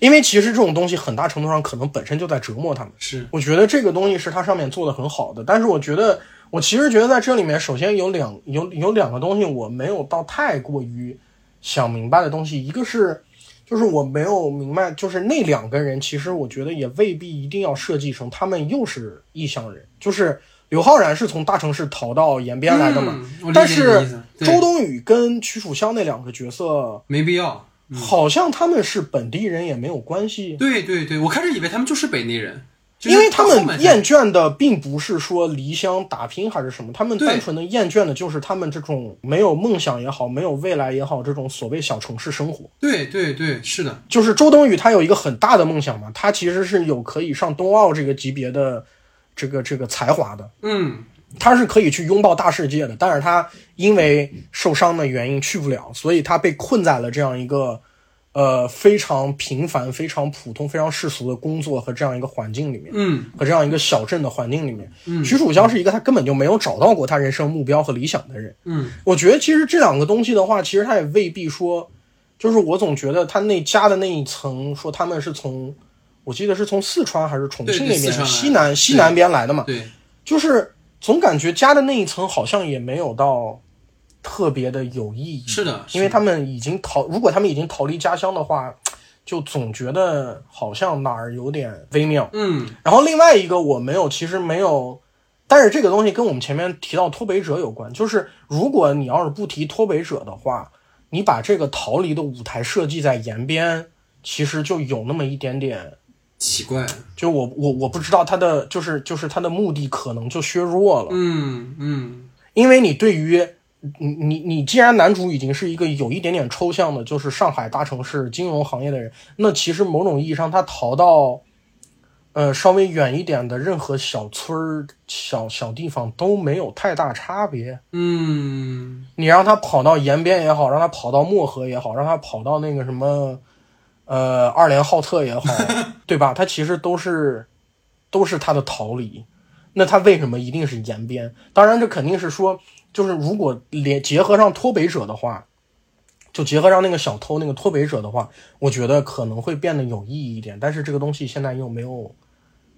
因为其实这种东西很大程度上可能本身就在折磨他们。是，我觉得这个东西是它上面做的很好的。但是我觉得，我其实觉得在这里面，首先有两有有两个东西我没有到太过于想明白的东西。一个是，就是我没有明白，就是那两个人其实我觉得也未必一定要设计成他们又是异乡人。就是刘昊然是从大城市逃到延边来的嘛，但是周冬雨跟曲楚萧那两个角色没必要。好像他们是本地人也没有关系。对对对，我开始以为他们就是本地人，因为他们厌倦的并不是说离乡打拼还是什么，他们单纯的厌倦的就是他们这种没有梦想也好，没有未来也好，这种所谓小城市生活。对对对，是的，就是周冬雨她有一个很大的梦想嘛，她其实是有可以上冬奥这个级别的这个这个才华的。嗯。他是可以去拥抱大世界的，但是他因为受伤的原因去不了，所以他被困在了这样一个呃非常平凡、非常普通、非常世俗的工作和这样一个环境里面，嗯。和这样一个小镇的环境里面。嗯。徐楚香是一个他根本就没有找到过他人生目标和理想的人。嗯。我觉得其实这两个东西的话，其实他也未必说，就是我总觉得他那家的那一层，说他们是从，我记得是从四川还是重庆那边西南西南边来的嘛，对，就是总感觉加的那一层好像也没有到特别的有意义。是的，因为他们已经逃，如果他们已经逃离家乡的话，就总觉得好像哪儿有点微妙。嗯然后另外一个我没有，其实没有，但是这个东西跟我们前面提到脱北者有关，就是如果你要是不提脱北者的话，你把这个逃离的舞台设计在延边，其实就有那么一点点，奇怪，就我我我不知道他的就是就是他的目的可能就削弱了，嗯嗯。因为你对于你你你既然男主已经是一个有一点点抽象的，就是上海大城市金融行业的人，那其实某种意义上他逃到，呃稍微远一点的任何小村儿、小小地方都没有太大差别。嗯。你让他跑到延边也好，让他跑到漠河也好，让他跑到那个什么，呃二连浩特也好，对吧？他其实都是都是他的逃离。那他为什么一定是延边？当然，这肯定是说，就是如果连结合上脱北者的话，就结合上那个小偷那个脱北者的话，我觉得可能会变得有意义一点。但是这个东西现在又没有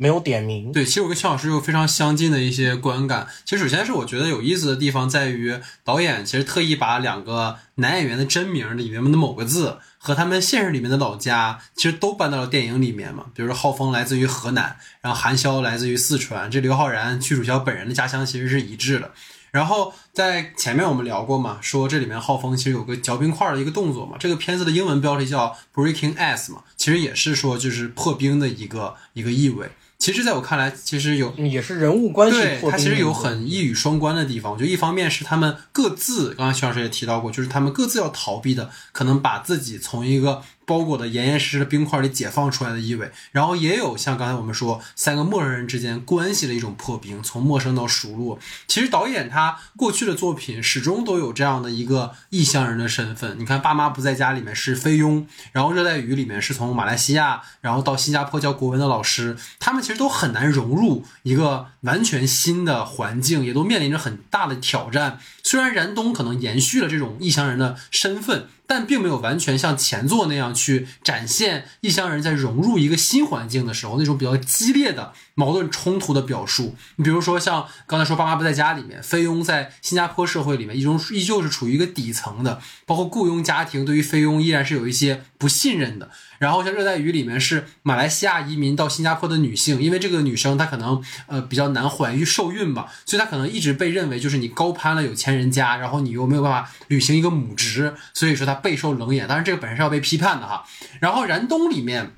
没有点名。对，其实我跟邱老师有非常相近的一些观感。其实首先是我觉得有意思的地方在于，导演其实特意把两个男演员的真名里面的某个字和他们现实里面的老家，其实都搬到了电影里面嘛。比如说浩峰来自于河南，然后韩潇来自于四川，这刘昊然、屈楚萧本人的家乡其实是一致的。然后在前面我们聊过嘛，说这里面浩峰其实有个嚼冰块的一个动作嘛，这个片子的英文标题叫 Breaking Ice 嘛，其实也是说就是破冰的一个一个意味。其实在我看来，其实有也是人物关系对，破冰的一个。它其实有很一语双关的地方。我觉得一方面是他们各自，刚刚徐老师也提到过，就是他们各自要逃避的，可能把自己从一个包裹的严严实实的冰块里解放出来的意味。然后也有像刚才我们说，三个陌生人之间关系的一种破冰，从陌生到熟络。其实导演他过去的作品始终都有这样的一个异乡人的身份。你看《爸妈不在家》里面是菲佣，然后《热带雨》里面是从马来西亚，然后到新加坡教国文的老师，他们其实都很难融入一个完全新的环境，也都面临着很大的挑战。虽然燃冬可能延续了这种异乡人的身份，但并没有完全像前作那样去展现异乡人在融入一个新环境的时候那种比较激烈的矛盾冲突的表述。你比如说像刚才说《爸妈不在家》里面，菲佣在新加坡社会里面，一种依旧是处于一个底层的，包括雇佣家庭对于菲佣依然是有一些不信任的。然后像《热带雨》里面是马来西亚移民到新加坡的女性，因为这个女生她可能呃比较难怀孕受孕吧，所以她可能一直被认为就是你高攀了有钱人家，然后你又没有办法履行一个母职，所以说她备受冷眼。当然这个本身是要被批判的哈。然后《燃冬》里面。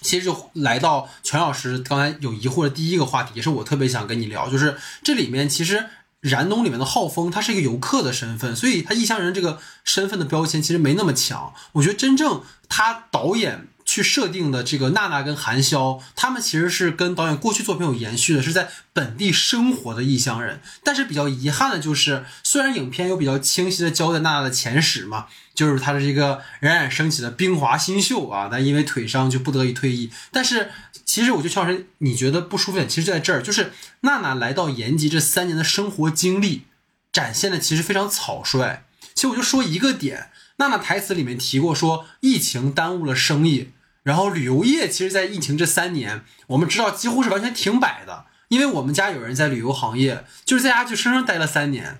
其实就来到全老师刚才有疑惑的第一个话题，也是我特别想跟你聊，就是这里面其实燃冬里面的浩峰，他是一个游客的身份，所以他异乡人这个身份的标签其实没那么强。我觉得真正他导演去设定的这个娜娜跟韩潇，他们其实是跟导演过去作品有延续的，是在本地生活的异乡人。但是比较遗憾的就是，虽然影片有比较清晰的交代娜娜的前史嘛，就是他的这个冉冉升起的冰华新秀啊，但因为腿伤就不得已退役。但是其实我觉得邱老师，你觉得不舒服点，其实就在这儿，就是娜娜来到延吉这三年的生活经历，展现的其实非常草率。其实我就说一个点，娜娜台词里面提过说，疫情耽误了生意，然后旅游业其实，在疫情这三年，我们知道几乎是完全停摆的，因为我们家有人在旅游行业，就是在家就生生待了三年，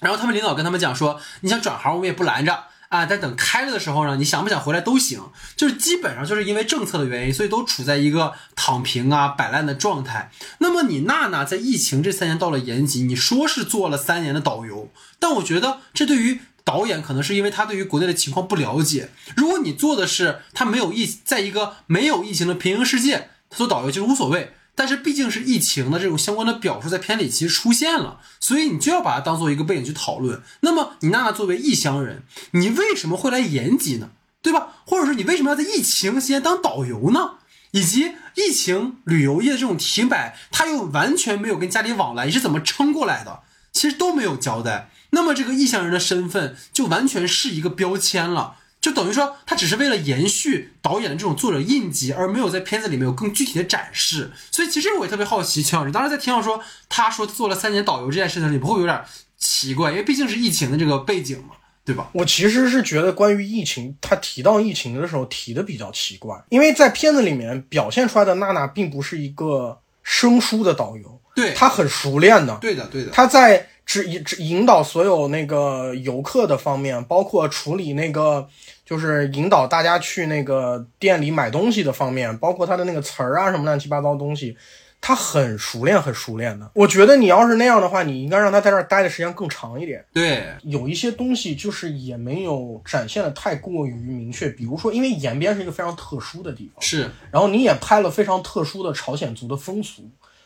然后他们领导跟他们讲说，你想转行我们也不拦着。啊，但等开了的时候呢，你想不想回来都行，就是基本上就是因为政策的原因，所以都处在一个躺平啊、摆烂的状态。那么你娜娜在疫情这三年到了延吉，你说是做了三年的导游，但我觉得这对于导演可能是因为他对于国内的情况不了解。如果你做的是他没有疫，在一个没有疫情的平行世界，他做导游其实无所谓。但是毕竟是疫情的这种相关的表述在片里其实出现了，所以你就要把它当做一个背景去讨论。那么你娜娜作为异乡人，你为什么会来延吉呢？对吧？或者说你为什么要在疫情期间当导游呢？以及疫情旅游业这种停摆，他又完全没有跟家里往来，你是怎么撑过来的？其实都没有交代。那么这个异乡人的身份就完全是一个标签了，就等于说他只是为了延续导演的这种作者印记，而没有在片子里面有更具体的展示。所以其实我也特别好奇，秦老师当时在听到说他说做了三年导游这件事情，你不会有点奇怪？因为毕竟是疫情的这个背景嘛，对吧？我其实是觉得关于疫情，他提到疫情的时候提的比较奇怪，因为在片子里面表现出来的娜娜并不是一个生疏的导游，对，她很熟练的，对的，对的，她在指引指引导所有那个游客的方面，包括处理那个就是引导大家去那个店里买东西的方面，包括他的那个词儿啊什么乱七八糟的东西。他很熟练，很熟练的。我觉得你要是那样的话，你应该让他在这儿待的时间更长一点。对，有一些东西就是也没有展现的太过于明确，比如说，因为延边是一个非常特殊的地方，是。然后你也拍了非常特殊的朝鲜族的风俗，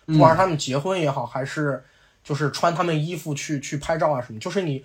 不管是他们结婚也好，还是就是穿他们衣服去去拍照啊什么，就是你。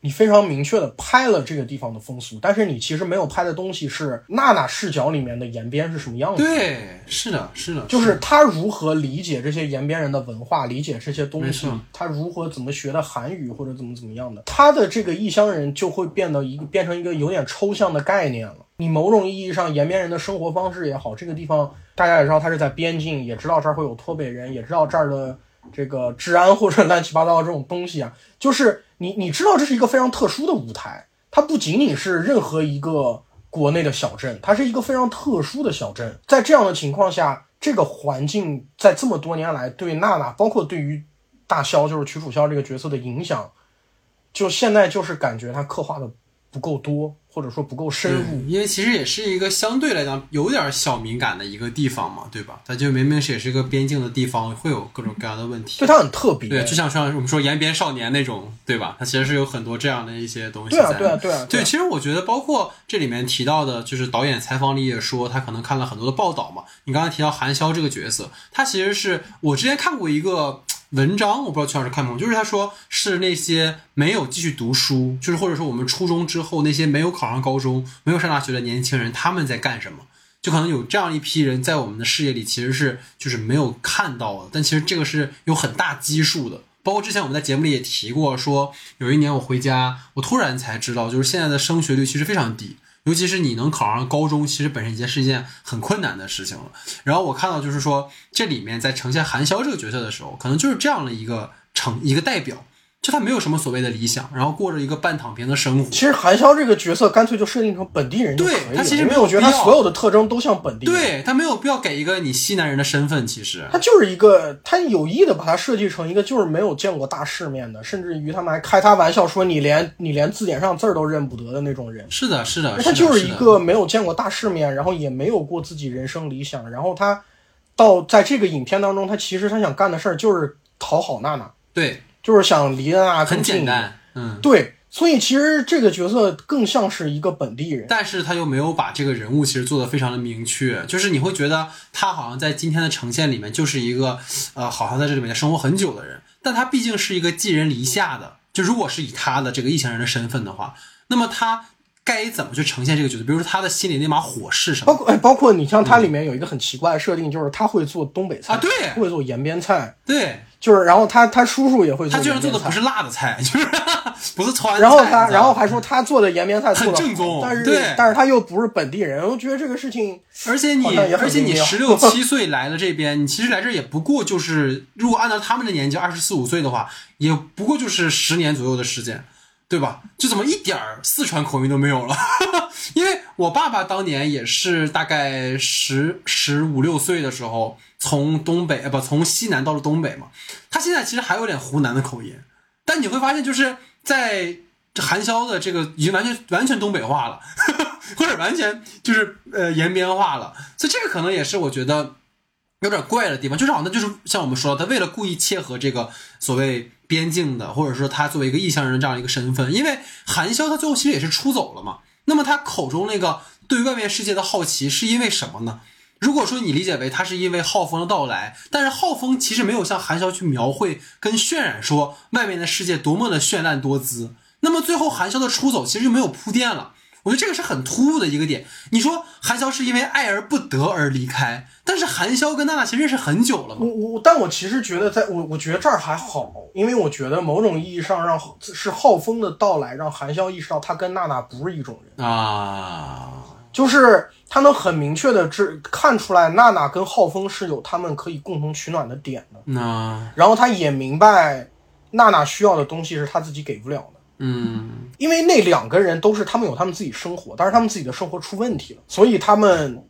你非常明确的拍了这个地方的风俗，但是你其实没有拍的东西是娜娜视角里面的延边是什么样子。对，是的，是的，就是他如何理解这些延边人的文化，理解这些东西，他如何怎么学的韩语或者怎么怎么样的，他的这个异乡人就会变得一个变成一个有点抽象的概念了。你某种意义上延边人的生活方式也好，这个地方大家也知道他是在边境，也知道这儿会有脱北人，也知道这儿的。这个治安或者乱七八糟的这种东西啊，就是你你知道这是一个非常特殊的舞台，它不仅仅是任何一个国内的小镇，它是一个非常特殊的小镇。在这样的情况下，这个环境在这么多年来对娜娜，包括对于大萧，就是曲楚萧这个角色的影响，就现在就是感觉他刻画的不够多。或者说不够深入，因为其实也是一个相对来讲有点小敏感的一个地方嘛，对吧？它就明明是也是一个边境的地方，会有各种各样的问题。对，它很特别。对，就像像我们说延边少年那种，对吧？它其实是有很多这样的一些东西。对啊，对啊，对啊。对，其实我觉得，包括这里面提到的，就是导演采访里也说，他可能看了很多的报道嘛。你刚才提到韩潇这个角色，他其实是我之前看过一个。文章我不知道曲老师看没有，就是他说是那些没有继续读书，就是或者说我们初中之后那些没有考上高中、没有上大学的年轻人，他们在干什么？就可能有这样一批人在我们的视野里其实是就是没有看到的，但其实这个是有很大基数的。包括之前我们在节目里也提过，说有一年我回家，我突然才知道，就是现在的升学率其实非常低。尤其是你能考上高中，其实本身已经是一件很困难的事情了。然后我看到，就是说这里面在呈现韩潇这个角色的时候，可能就是这样的一个成一个代表。就他没有什么所谓的理想，然后过着一个半躺平的生活。其实韩潇这个角色干脆就设定成本地人就可以了。他其实没有觉得他所有的特征都像本地人。对他没有必要给一个你西南人的身份。其实他就是一个，他有意的把他设计成一个就是没有见过大世面的，甚至于他们还开他玩笑说你连你连字典上字儿都认不得的那种人。是的，是的，他就是一个没有见过大世面，然后也没有过自己人生理想，然后他到在这个影片当中，他其实他想干的事儿就是讨好娜娜。对。就是想离娜娜很简单，嗯，对，所以其实这个角色更像是一个本地人，但是他又没有把这个人物其实做的非常的明确，就是你会觉得他好像在今天的呈现里面就是一个，呃，好像在这里面生活很久的人，但他毕竟是一个寄人篱下的，就如果是以他的这个异乡人的身份的话，那么他。该怎么去呈现这个角色？比如说他的心里那把火是什么？包括哎，包括你像他里面有一个很奇怪的设定，就是他会做东北菜啊，对，会做延边菜，对，就是然后他他叔叔也会做，他居然做的不是辣的菜，就是 不是川菜，然后他然后还说他做的延边菜很正宗，但是对，但是他又不是本地人，我觉得这个事情，而且你而且你十六 七岁来了这边，你其实来这也不过就是如果按照他们的年纪二十四五岁的话，也不过就是十年左右的时间。对吧？就怎么一点儿四川口音都没有了？因为我爸爸当年也是大概十十五六岁的时候从东北，呃不，从西南到了东北嘛。他现在其实还有点湖南的口音，但你会发现，就是在韩潇的这个已经完全完全东北话了，或者完全就是呃延边话了。所以这个可能也是我觉得有点怪的地方，就是好像就是像我们说，他为了故意切合这个所谓。边境的，或者说他作为一个异乡人这样一个身份，因为韩潇他最后其实也是出走了嘛。那么他口中那个对外面世界的好奇是因为什么呢？如果说你理解为他是因为浩峰的到来，但是浩峰其实没有向韩潇去描绘跟渲染说外面的世界多么的绚烂多姿，那么最后韩潇的出走其实就没有铺垫了。我觉得这个是很突兀的一个点。你说韩潇是因为爱而不得而离开，但是韩潇跟娜娜其实认识很久了嘛我。我，但我其实觉得在，我我觉得这儿还好，因为我觉得某种意义上让是浩峰的到来让韩潇意识到他跟娜娜不是一种人，啊，就是他能很明确的知看出来娜娜跟浩峰是有他们可以共同取暖的点的，那然后他也明白娜娜需要的东西是他自己给不了的。嗯因为那两个人都是他们有他们自己生活，但是他们自己的生活出问题了，所以他们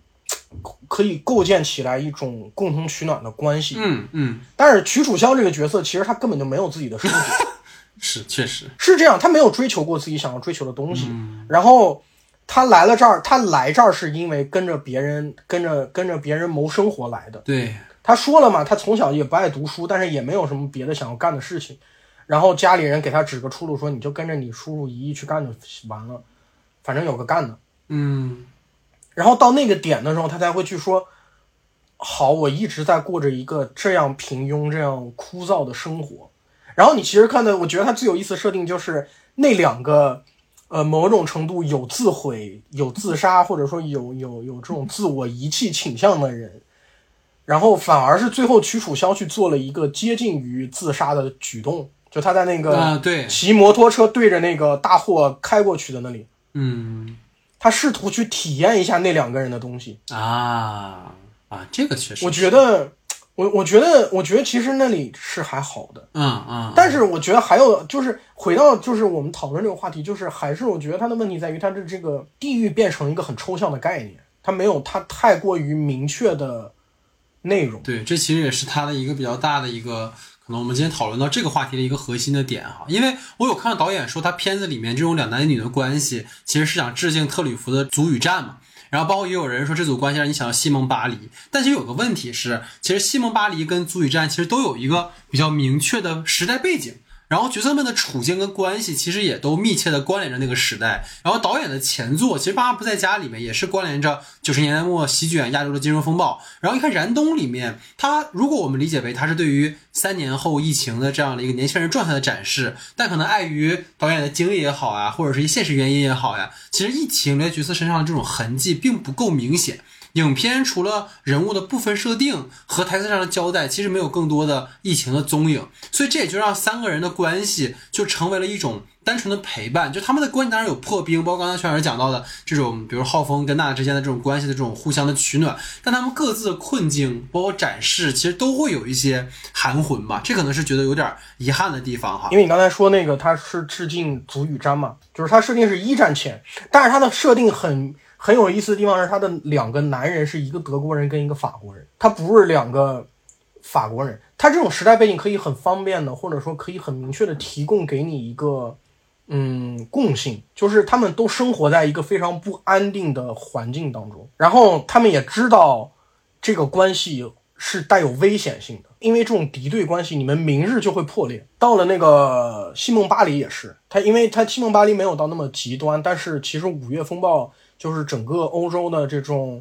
可以构建起来一种共同取暖的关系。嗯嗯，但是曲楚萧这个角色，其实他根本就没有自己的生活，是确实，是这样，他没有追求过自己想要追求的东西。然后他来了这儿，他来这儿是因为跟着别人，跟着跟着别人谋生活来的。对，他说了嘛，他从小也不爱读书，但是也没有什么别的想要干的事情。然后家里人给他指个出路，说你就跟着你叔叔姨姨去干就完了，反正有个干的。嗯然后到那个点的时候，他才会去说：“好，我一直在过着一个这样平庸、这样枯燥的生活。”然后你其实看的，我觉得他最有意思的设定就是那两个，呃，某种程度有自毁、有自杀，或者说有有有这种自我遗弃倾向的人，然后反而是最后曲楚萧去做了一个接近于自杀的举动，就他在那个啊对，骑摩托车对着那个大货开过去的那里。嗯他试图去体验一下那两个人的东西。啊啊，这个确实，我觉得，我我觉得，我觉得其实那里是还好的，嗯嗯，但是我觉得还有就是回到就是我们讨论这个话题，就是还是我觉得它的问题在于它的这个地域变成一个很抽象的概念，它没有它太过于明确的内容。对，这其实也是他的一个比较大的一个，那我们今天讨论到这个话题的一个核心的点哈。因为我有看到导演说，他片子里面这种两男一女的关系，其实是想致敬特吕弗的《足与战》嘛。然后包括也有人说这组关系让你想到西蒙巴黎，但其实有个问题是，其实西蒙巴黎跟足与战其实都有一个比较明确的时代背景。然后角色们的处境跟关系其实也都密切的关联着那个时代。然后导演的前作其实《爸爸不在家》里面也是关联着九十年代末席卷亚洲的金融风暴。然后一看《燃冬》里面，它如果我们理解为它是对于三年后疫情的这样的一个年轻人状态的展示，但可能碍于导演的经历也好啊，或者是一些现实原因也好呀，其实疫情在角色身上的这种痕迹并不够明显。影片除了人物的部分设定和台词上的交代，其实没有更多的疫情的踪影，所以这也就让三个人的关系就成为了一种单纯的陪伴。就他们的关系当然有破冰，包括刚才全老师讲到的这种，比如浩峰跟娜娜之间的这种关系的这种互相的取暖，但他们各自的困境，包括展示，其实都会有一些含混吧。这可能是觉得有点遗憾的地方哈因。为你刚才说那个他是致敬足与詹嘛，就是他设定是一战前，但是他的设定很很有意思的地方是他的两个男人是一个德国人跟一个法国人，他不是两个法国人，他这种时代背景可以很方便的，或者说可以很明确的提供给你一个嗯共性，就是他们都生活在一个非常不安定的环境当中，然后他们也知道这个关系是带有危险性的，因为这种敌对关系，你们明日就会破裂。到了那个西蒙巴黎也是，他因为他西蒙巴黎没有到那么极端，但是其实五月风暴就是整个欧洲的这种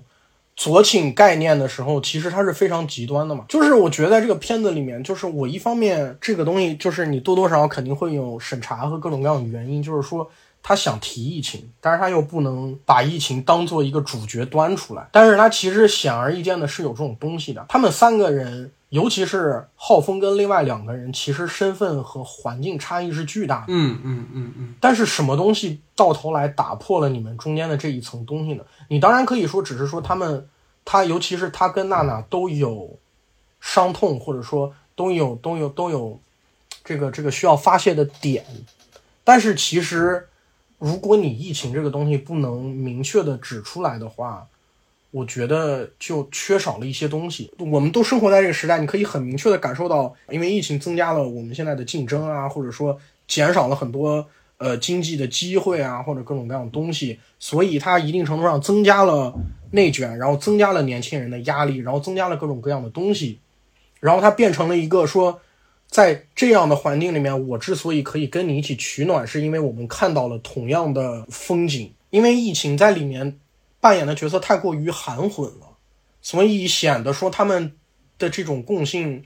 左倾概念的时候，其实它是非常极端的嘛。就是我觉得在这个片子里面，就是我一方面这个东西，就是你多多少少肯定会有审查和各种各样的原因，就是说他想提疫情，但是他又不能把疫情当做一个主角端出来。但是他其实显而易见的是有这种东西的。他们三个人，尤其是浩峰跟另外两个人，其实身份和环境差异是巨大的。嗯嗯嗯嗯，但是什么东西到头来打破了你们中间的这一层东西呢？你当然可以说，只是说他们，他尤其是他跟娜娜都有伤痛，或者说都有都有都有这个这个需要发泄的点。但是其实，如果你疫情这个东西不能明确的指出来的话，我觉得就缺少了一些东西。我们都生活在这个时代，你可以很明确的感受到，因为疫情增加了我们现在的竞争啊，或者说减少了很多呃经济的机会啊，或者各种各样的东西，所以它一定程度上增加了内卷，然后增加了年轻人的压力，然后增加了各种各样的东西，然后它变成了一个说。在这样的环境里面，我之所以可以跟你一起取暖，是因为我们看到了同样的风景。因为疫情在里面扮演的角色太过于含混了，所以显得说他们的这种共性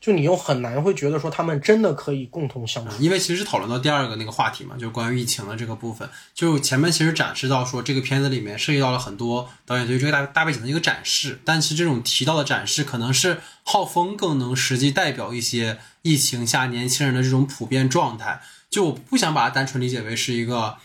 就你又很难会觉得说他们真的可以共同相处。因为其实讨论到第二个那个话题嘛，就关于疫情的这个部分，就前面其实展示到说这个片子里面涉及到了很多导演对这个大大背景的一个展示，但其实这种提到的展示可能是浩峰更能实际代表一些疫情下年轻人的这种普遍状态。就我不想把它单纯理解为是一个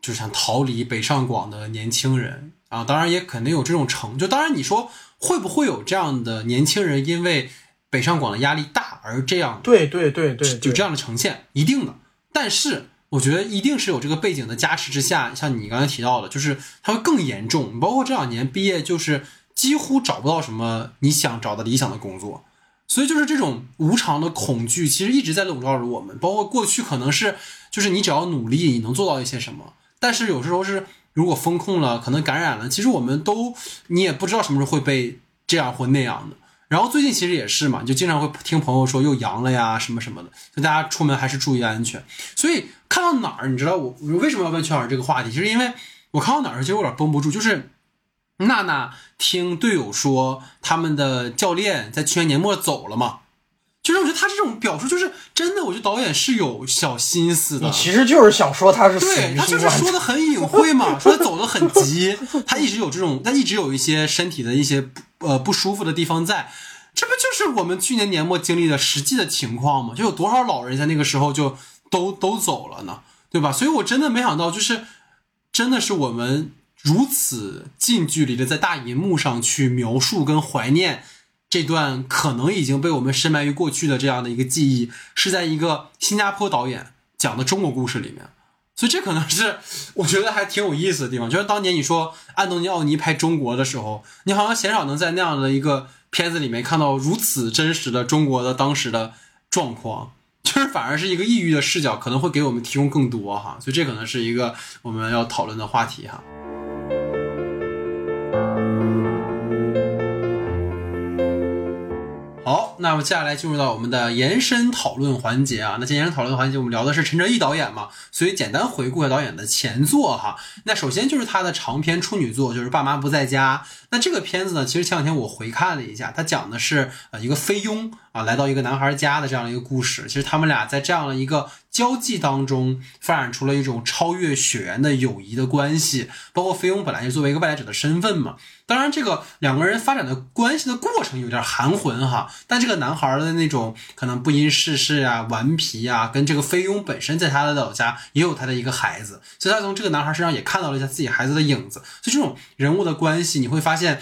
就想逃离北上广的年轻人啊，当然也肯定有这种成就。当然你说会不会有这样的年轻人因为北上广的压力大而这样对对对对，有这样的呈现，一定的。但是我觉得一定是有这个背景的加持之下，像你刚才提到的，就是它会更严重。包括这两年毕业，就是几乎找不到什么你想找的理想的工作，所以就是这种无常的恐惧，其实一直在笼罩着我们。包括过去可能是，就是你只要努力，你能做到一些什么。但是有时候是，如果风控了，可能感染了，其实我们都你也不知道什么时候会被这样或那样的。然后最近其实也是嘛，就经常会听朋友说又阳了呀什么什么的，就大家出门还是注意安全。所以看到哪儿，你知道我我为什么要问圈儿这个话题，就是因为我看到哪儿其实有点绷不住，就是娜娜听队友说他们的教练在去年年末走了嘛，就是我觉得他这种表述就是真的，我觉得导演是有小心思的。你其实就是想说他是对他就是说的很隐晦嘛，说他走的很急，他一直有这种，他一直有一些身体的一些呃不舒服的地方在，这不就是我们去年年末经历的实际的情况吗？就有多少老人在那个时候就都都走了呢，对吧？所以我真的没想到，就是真的是我们如此近距离的在大银幕上去描述跟怀念。这段可能已经被我们深埋于过去的这样的一个记忆，是在一个新加坡导演讲的中国故事里面，所以这可能是我觉得还挺有意思的地方。就是当年你说安东尼奥尼拍中国的时候，你好像鲜少能在那样的一个片子里面看到如此真实的中国的当时的状况，就是反而是一个异域的视角，可能会给我们提供更多哈。所以这可能是一个我们要讨论的话题哈。好，那么接下来进入到我们的延伸讨论环节啊。那今天延伸讨论环节，我们聊的是陈哲艺导演嘛，所以简单回顾一下导演的前作哈。那首先就是他的长篇处女作，就是《爸妈不在家》。那这个片子呢，其实前两天我回看了一下，它讲的是呃一个菲佣啊来到一个男孩家的这样一个故事。其实他们俩在这样的一个交际当中，发展出了一种超越血缘的友谊的关系。包括菲佣本来就作为一个外来者的身份嘛，当然这个两个人发展的关系的过程有点含混哈。但这个男孩的那种可能不谙世事啊、顽皮啊，跟这个菲佣本身在他的老家也有他的一个孩子，所以他从这个男孩身上也看到了一下自己孩子的影子。所以这种人物的关系，你会发现。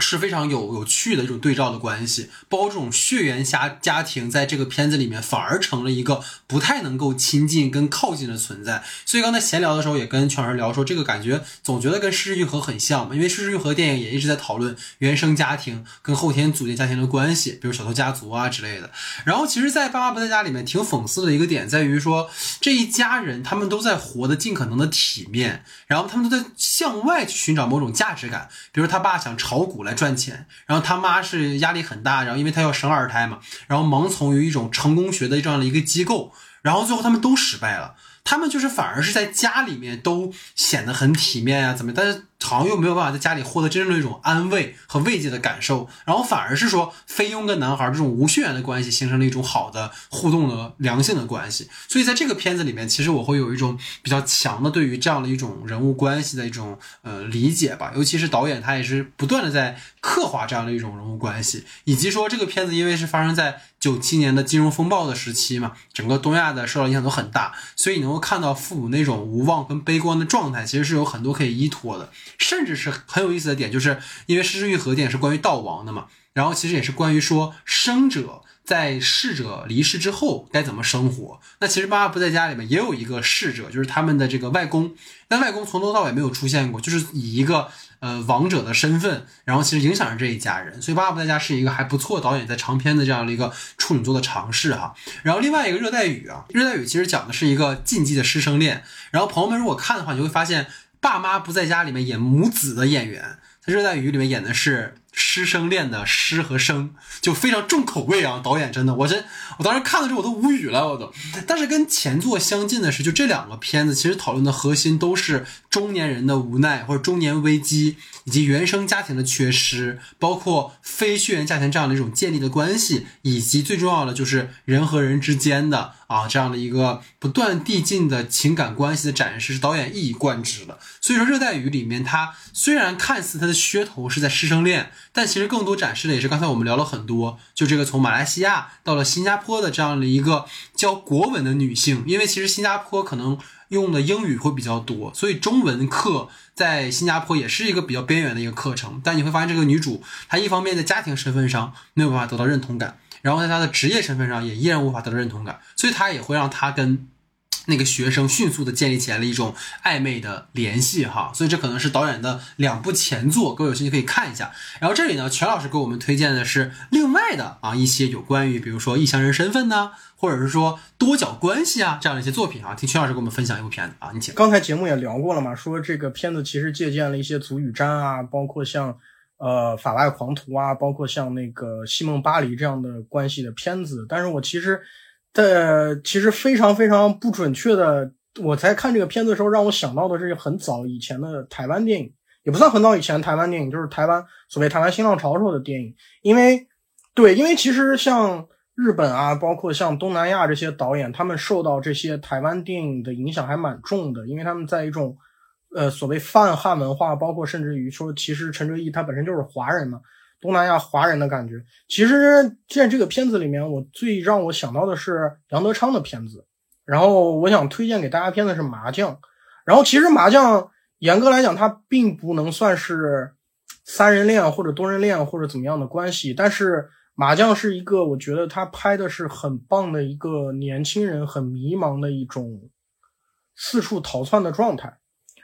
是非常有有趣的一种对照的关系，包括这种血缘家家庭，在这个片子里面反而成了一个不太能够亲近跟靠近的存在。所以刚才闲聊的时候也跟全儿聊说，这个感觉总觉得跟《失之愈合》很像嘛，因为《失之愈合》电影也一直在讨论原生家庭跟后天组建家庭的关系，比如小偷家族啊之类的。然后其实，在《爸妈不在家》里面挺讽刺的一个点在于说，这一家人他们都在活得尽可能的体面，然后他们都在向外去寻找某种价值感，比如他爸想炒股来赚钱，然后他妈是压力很大，然后因为他要生二胎嘛，然后盲从于一种成功学的这样的一个机构，然后最后他们都失败了。他们就是反而是在家里面都显得很体面啊，怎么？但是好像又没有办法在家里获得真正的一种安慰和慰藉的感受，然后反而是说菲佣跟男孩这种无血缘的关系形成了一种好的互动的良性的关系。所以在这个片子里面，其实我会有一种比较强的对于这样的一种人物关系的一种呃理解吧。尤其是导演他也是不断的在刻画这样的一种人物关系，以及说这个片子因为是发生在九七年的金融风暴的时期嘛，整个东亚的受到影响都很大，所以你能够看到父母那种无望跟悲观的状态，其实是有很多可以依托的，甚至是很有意思的点，就是因为《失之愈合》电是关于悼亡的嘛，然后其实也是关于说生者在逝者离世之后该怎么生活。那其实《妈妈不在家》里面也有一个逝者，就是他们的这个外公，但外公从头到尾没有出现过，就是以一个呃王者的身份，然后其实影响着这一家人。所以《爸爸不在家》是一个还不错导演在长篇的这样的一个处女作的尝试哈。然后另外一个《热带雨》啊，《热带雨》其实讲的是一个禁忌的师生恋。然后朋友们如果看的话，你会发现《爸妈不在家》里面演母子的演员，在《热带雨》里面演的是师生恋的师和生，就非常重口味啊！导演真的，我真我当时看的时候我都无语了，我都。但是跟前作相近的是，就这两个片子其实讨论的核心都是中年人的无奈或者中年危机，以及原生家庭的缺失，包括非血缘家庭这样的一种建立的关系，以及最重要的就是人和人之间的啊这样的一个不断递进的情感关系的展示，是导演一以贯之的。所以说，《热带雨》里面它虽然看似它的噱头是在师生恋，但其实更多展示的也是刚才我们聊了很多，就这个从马来西亚到了新加坡的这样的一个教国文的女性，因为其实新加坡可能用的英语会比较多，所以中文课在新加坡也是一个比较边缘的一个课程。但你会发现，这个女主她一方面在家庭身份上没有办法得到认同感，然后在她的职业身份上也依然无法得到认同感，所以她也会让她跟。那个学生迅速的建立起来了一种暧昧的联系哈，所以这可能是导演的两部前作，各位有兴趣可以看一下。然后这里呢，全老师给我们推荐的是另外的啊一些有关于比如说异乡人身份呢，或者是说多角关系啊这样的一些作品啊，听全老师给我们分享一部片子啊，你。刚才节目也聊过了嘛，说这个片子其实借鉴了一些《足语瞻》啊，包括像呃《法外狂徒》啊，包括像那个《西蒙巴黎》这样的关系的片子，但是我其实。的其实非常非常不准确的，我在看这个片子的时候，让我想到的是很早以前的台湾电影，也不算很早以前台湾电影，就是台湾所谓台湾新浪潮时候的电影。因为，对，因为其实像日本啊，包括像东南亚这些导演，他们受到这些台湾电影的影响还蛮重的，因为他们在一种呃所谓泛汉文化，包括甚至于说，其实陈哲艺他本身就是华人嘛。东南亚华人的感觉，其实在这个片子里面，我最让我想到的是杨德昌的片子。然后我想推荐给大家片子是《麻将》。然后其实《麻将》严格来讲，它并不能算是三人恋或者多人恋或者怎么样的关系。但是《麻将》是一个我觉得他拍的是很棒的一个年轻人很迷茫的一种四处逃窜的状态。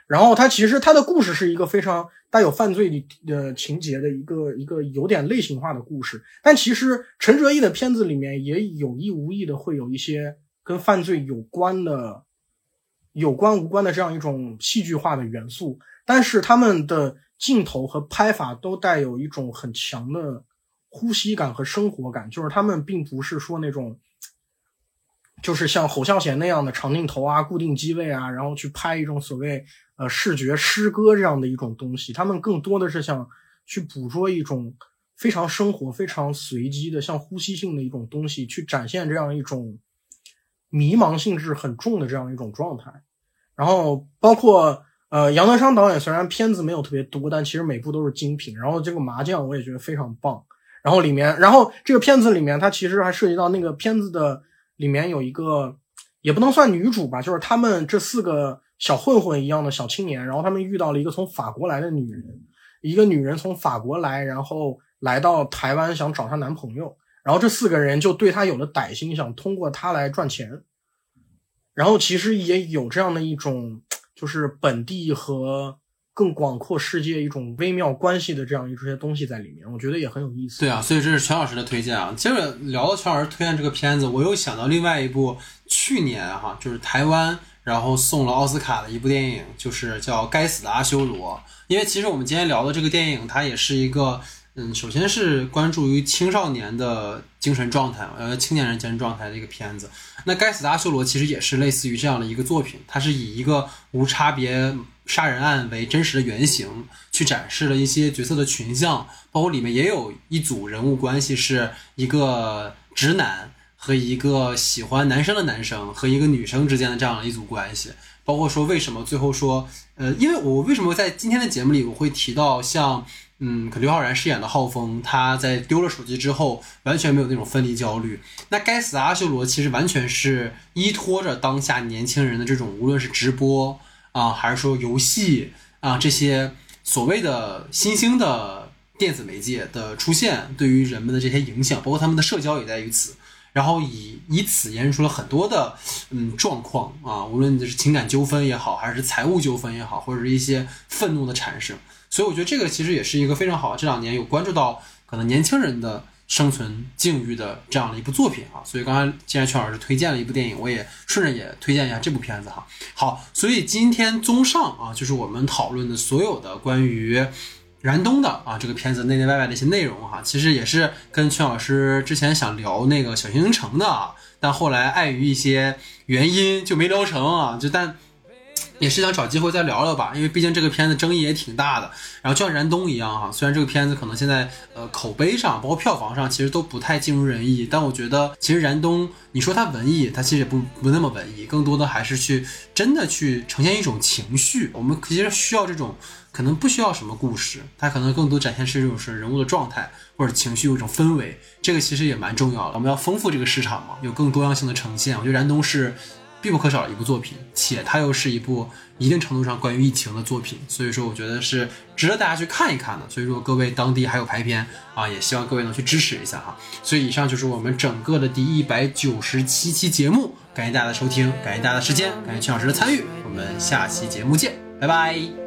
然后他其实他的故事是一个非常。带有犯罪的情节的一个一个有点类型化的故事，但其实陈哲艺的片子里面也有意无意的会有一些跟犯罪有关的、有关无关的这样一种戏剧化的元素，但是他们的镜头和拍法都带有一种很强的呼吸感和生活感，就是他们并不是说那种。就是像侯孝贤那样的长镜头啊、固定机位啊，然后去拍一种所谓呃视觉诗歌这样的一种东西。他们更多的是想去捕捉一种非常生活、非常随机的、像呼吸性的一种东西，去展现这样一种迷茫性质很重的这样一种状态。然后包括呃杨德昌导演，虽然片子没有特别多，但其实每部都是精品。然后这个麻将我也觉得非常棒。然后里面，然后这个片子里面，它其实还涉及到那个片子的。里面有一个，也不能算女主吧，就是他们这四个小混混一样的小青年，然后他们遇到了一个从法国来的女人，一个女人从法国来，然后来到台湾想找她男朋友，然后这四个人就对她有了歹心，想通过她来赚钱，然后其实也有这样的一种，就是本地和。更广阔世界一种微妙关系的这样一些东西在里面，我觉得也很有意思。对啊，所以这是全老师的推荐啊。接着聊到全老师推荐这个片子，我又想到另外一部去年哈，就是台湾然后送了奥斯卡的一部电影，就是叫《该死的阿修罗》。因为其实我们今天聊的这个电影，它也是一个。嗯，首先是关注于青少年的精神状态，呃，青年人精神状态的一个片子。那《该死的阿修罗》其实也是类似于这样的一个作品，它是以一个无差别杀人案为真实的原型，去展示了一些角色的群像，包括里面也有一组人物关系，是一个直男和一个喜欢男生的男生和一个女生之间的这样的一组关系。包括说为什么最后说，呃，因为我为什么在今天的节目里我会提到像。嗯，刘昊然饰演的浩峰，他在丢了手机之后，完全没有那种分离焦虑。那该死的阿修罗其实完全是依托着当下年轻人的这种，无论是直播啊，还是说游戏啊，这些所谓的新兴的电子媒介的出现，对于人们的这些影响，包括他们的社交也在于此，然后以以此延伸出了很多的嗯状况啊，无论你是情感纠纷也好，还是财务纠纷也好，或者是一些愤怒的产生。所以我觉得这个其实也是一个非常好，这两年有关注到可能年轻人的生存境遇的这样的一部作品啊。所以刚才既然全老师推荐了一部电影，我也顺着也推荐一下这部片子哈。好，所以今天综上啊，就是我们讨论的所有的关于燃冬的啊这个片子内内外外的一些内容哈，其实也是跟曲老师之前想聊那个小行星城的啊，但后来碍于一些原因就没聊成啊，就但。也是想找机会再聊聊吧，因为毕竟这个片子争议也挺大的。然后就像燃冬一样哈，虽然这个片子可能现在呃口碑上，包括票房上，其实都不太尽如人意，但我觉得其实燃冬，你说它文艺，它其实也不不那么文艺，更多的还是去真的去呈现一种情绪。我们其实需要这种，可能不需要什么故事，它可能更多展现是一种是人物的状态或者情绪，有一种氛围，这个其实也蛮重要的。我们要丰富这个市场嘛，有更多样性的呈现。我觉得燃冬是。必不可少的一部作品，且它又是一部一定程度上关于疫情的作品，所以说我觉得是值得大家去看一看的。所以说各位当地还有排片啊，也希望各位能去支持一下哈。所以以上就是我们整个的第一百九十七期节目，感谢大家的收听，感谢大家的时间，感谢曲老师的参与，我们下期节目见，拜拜。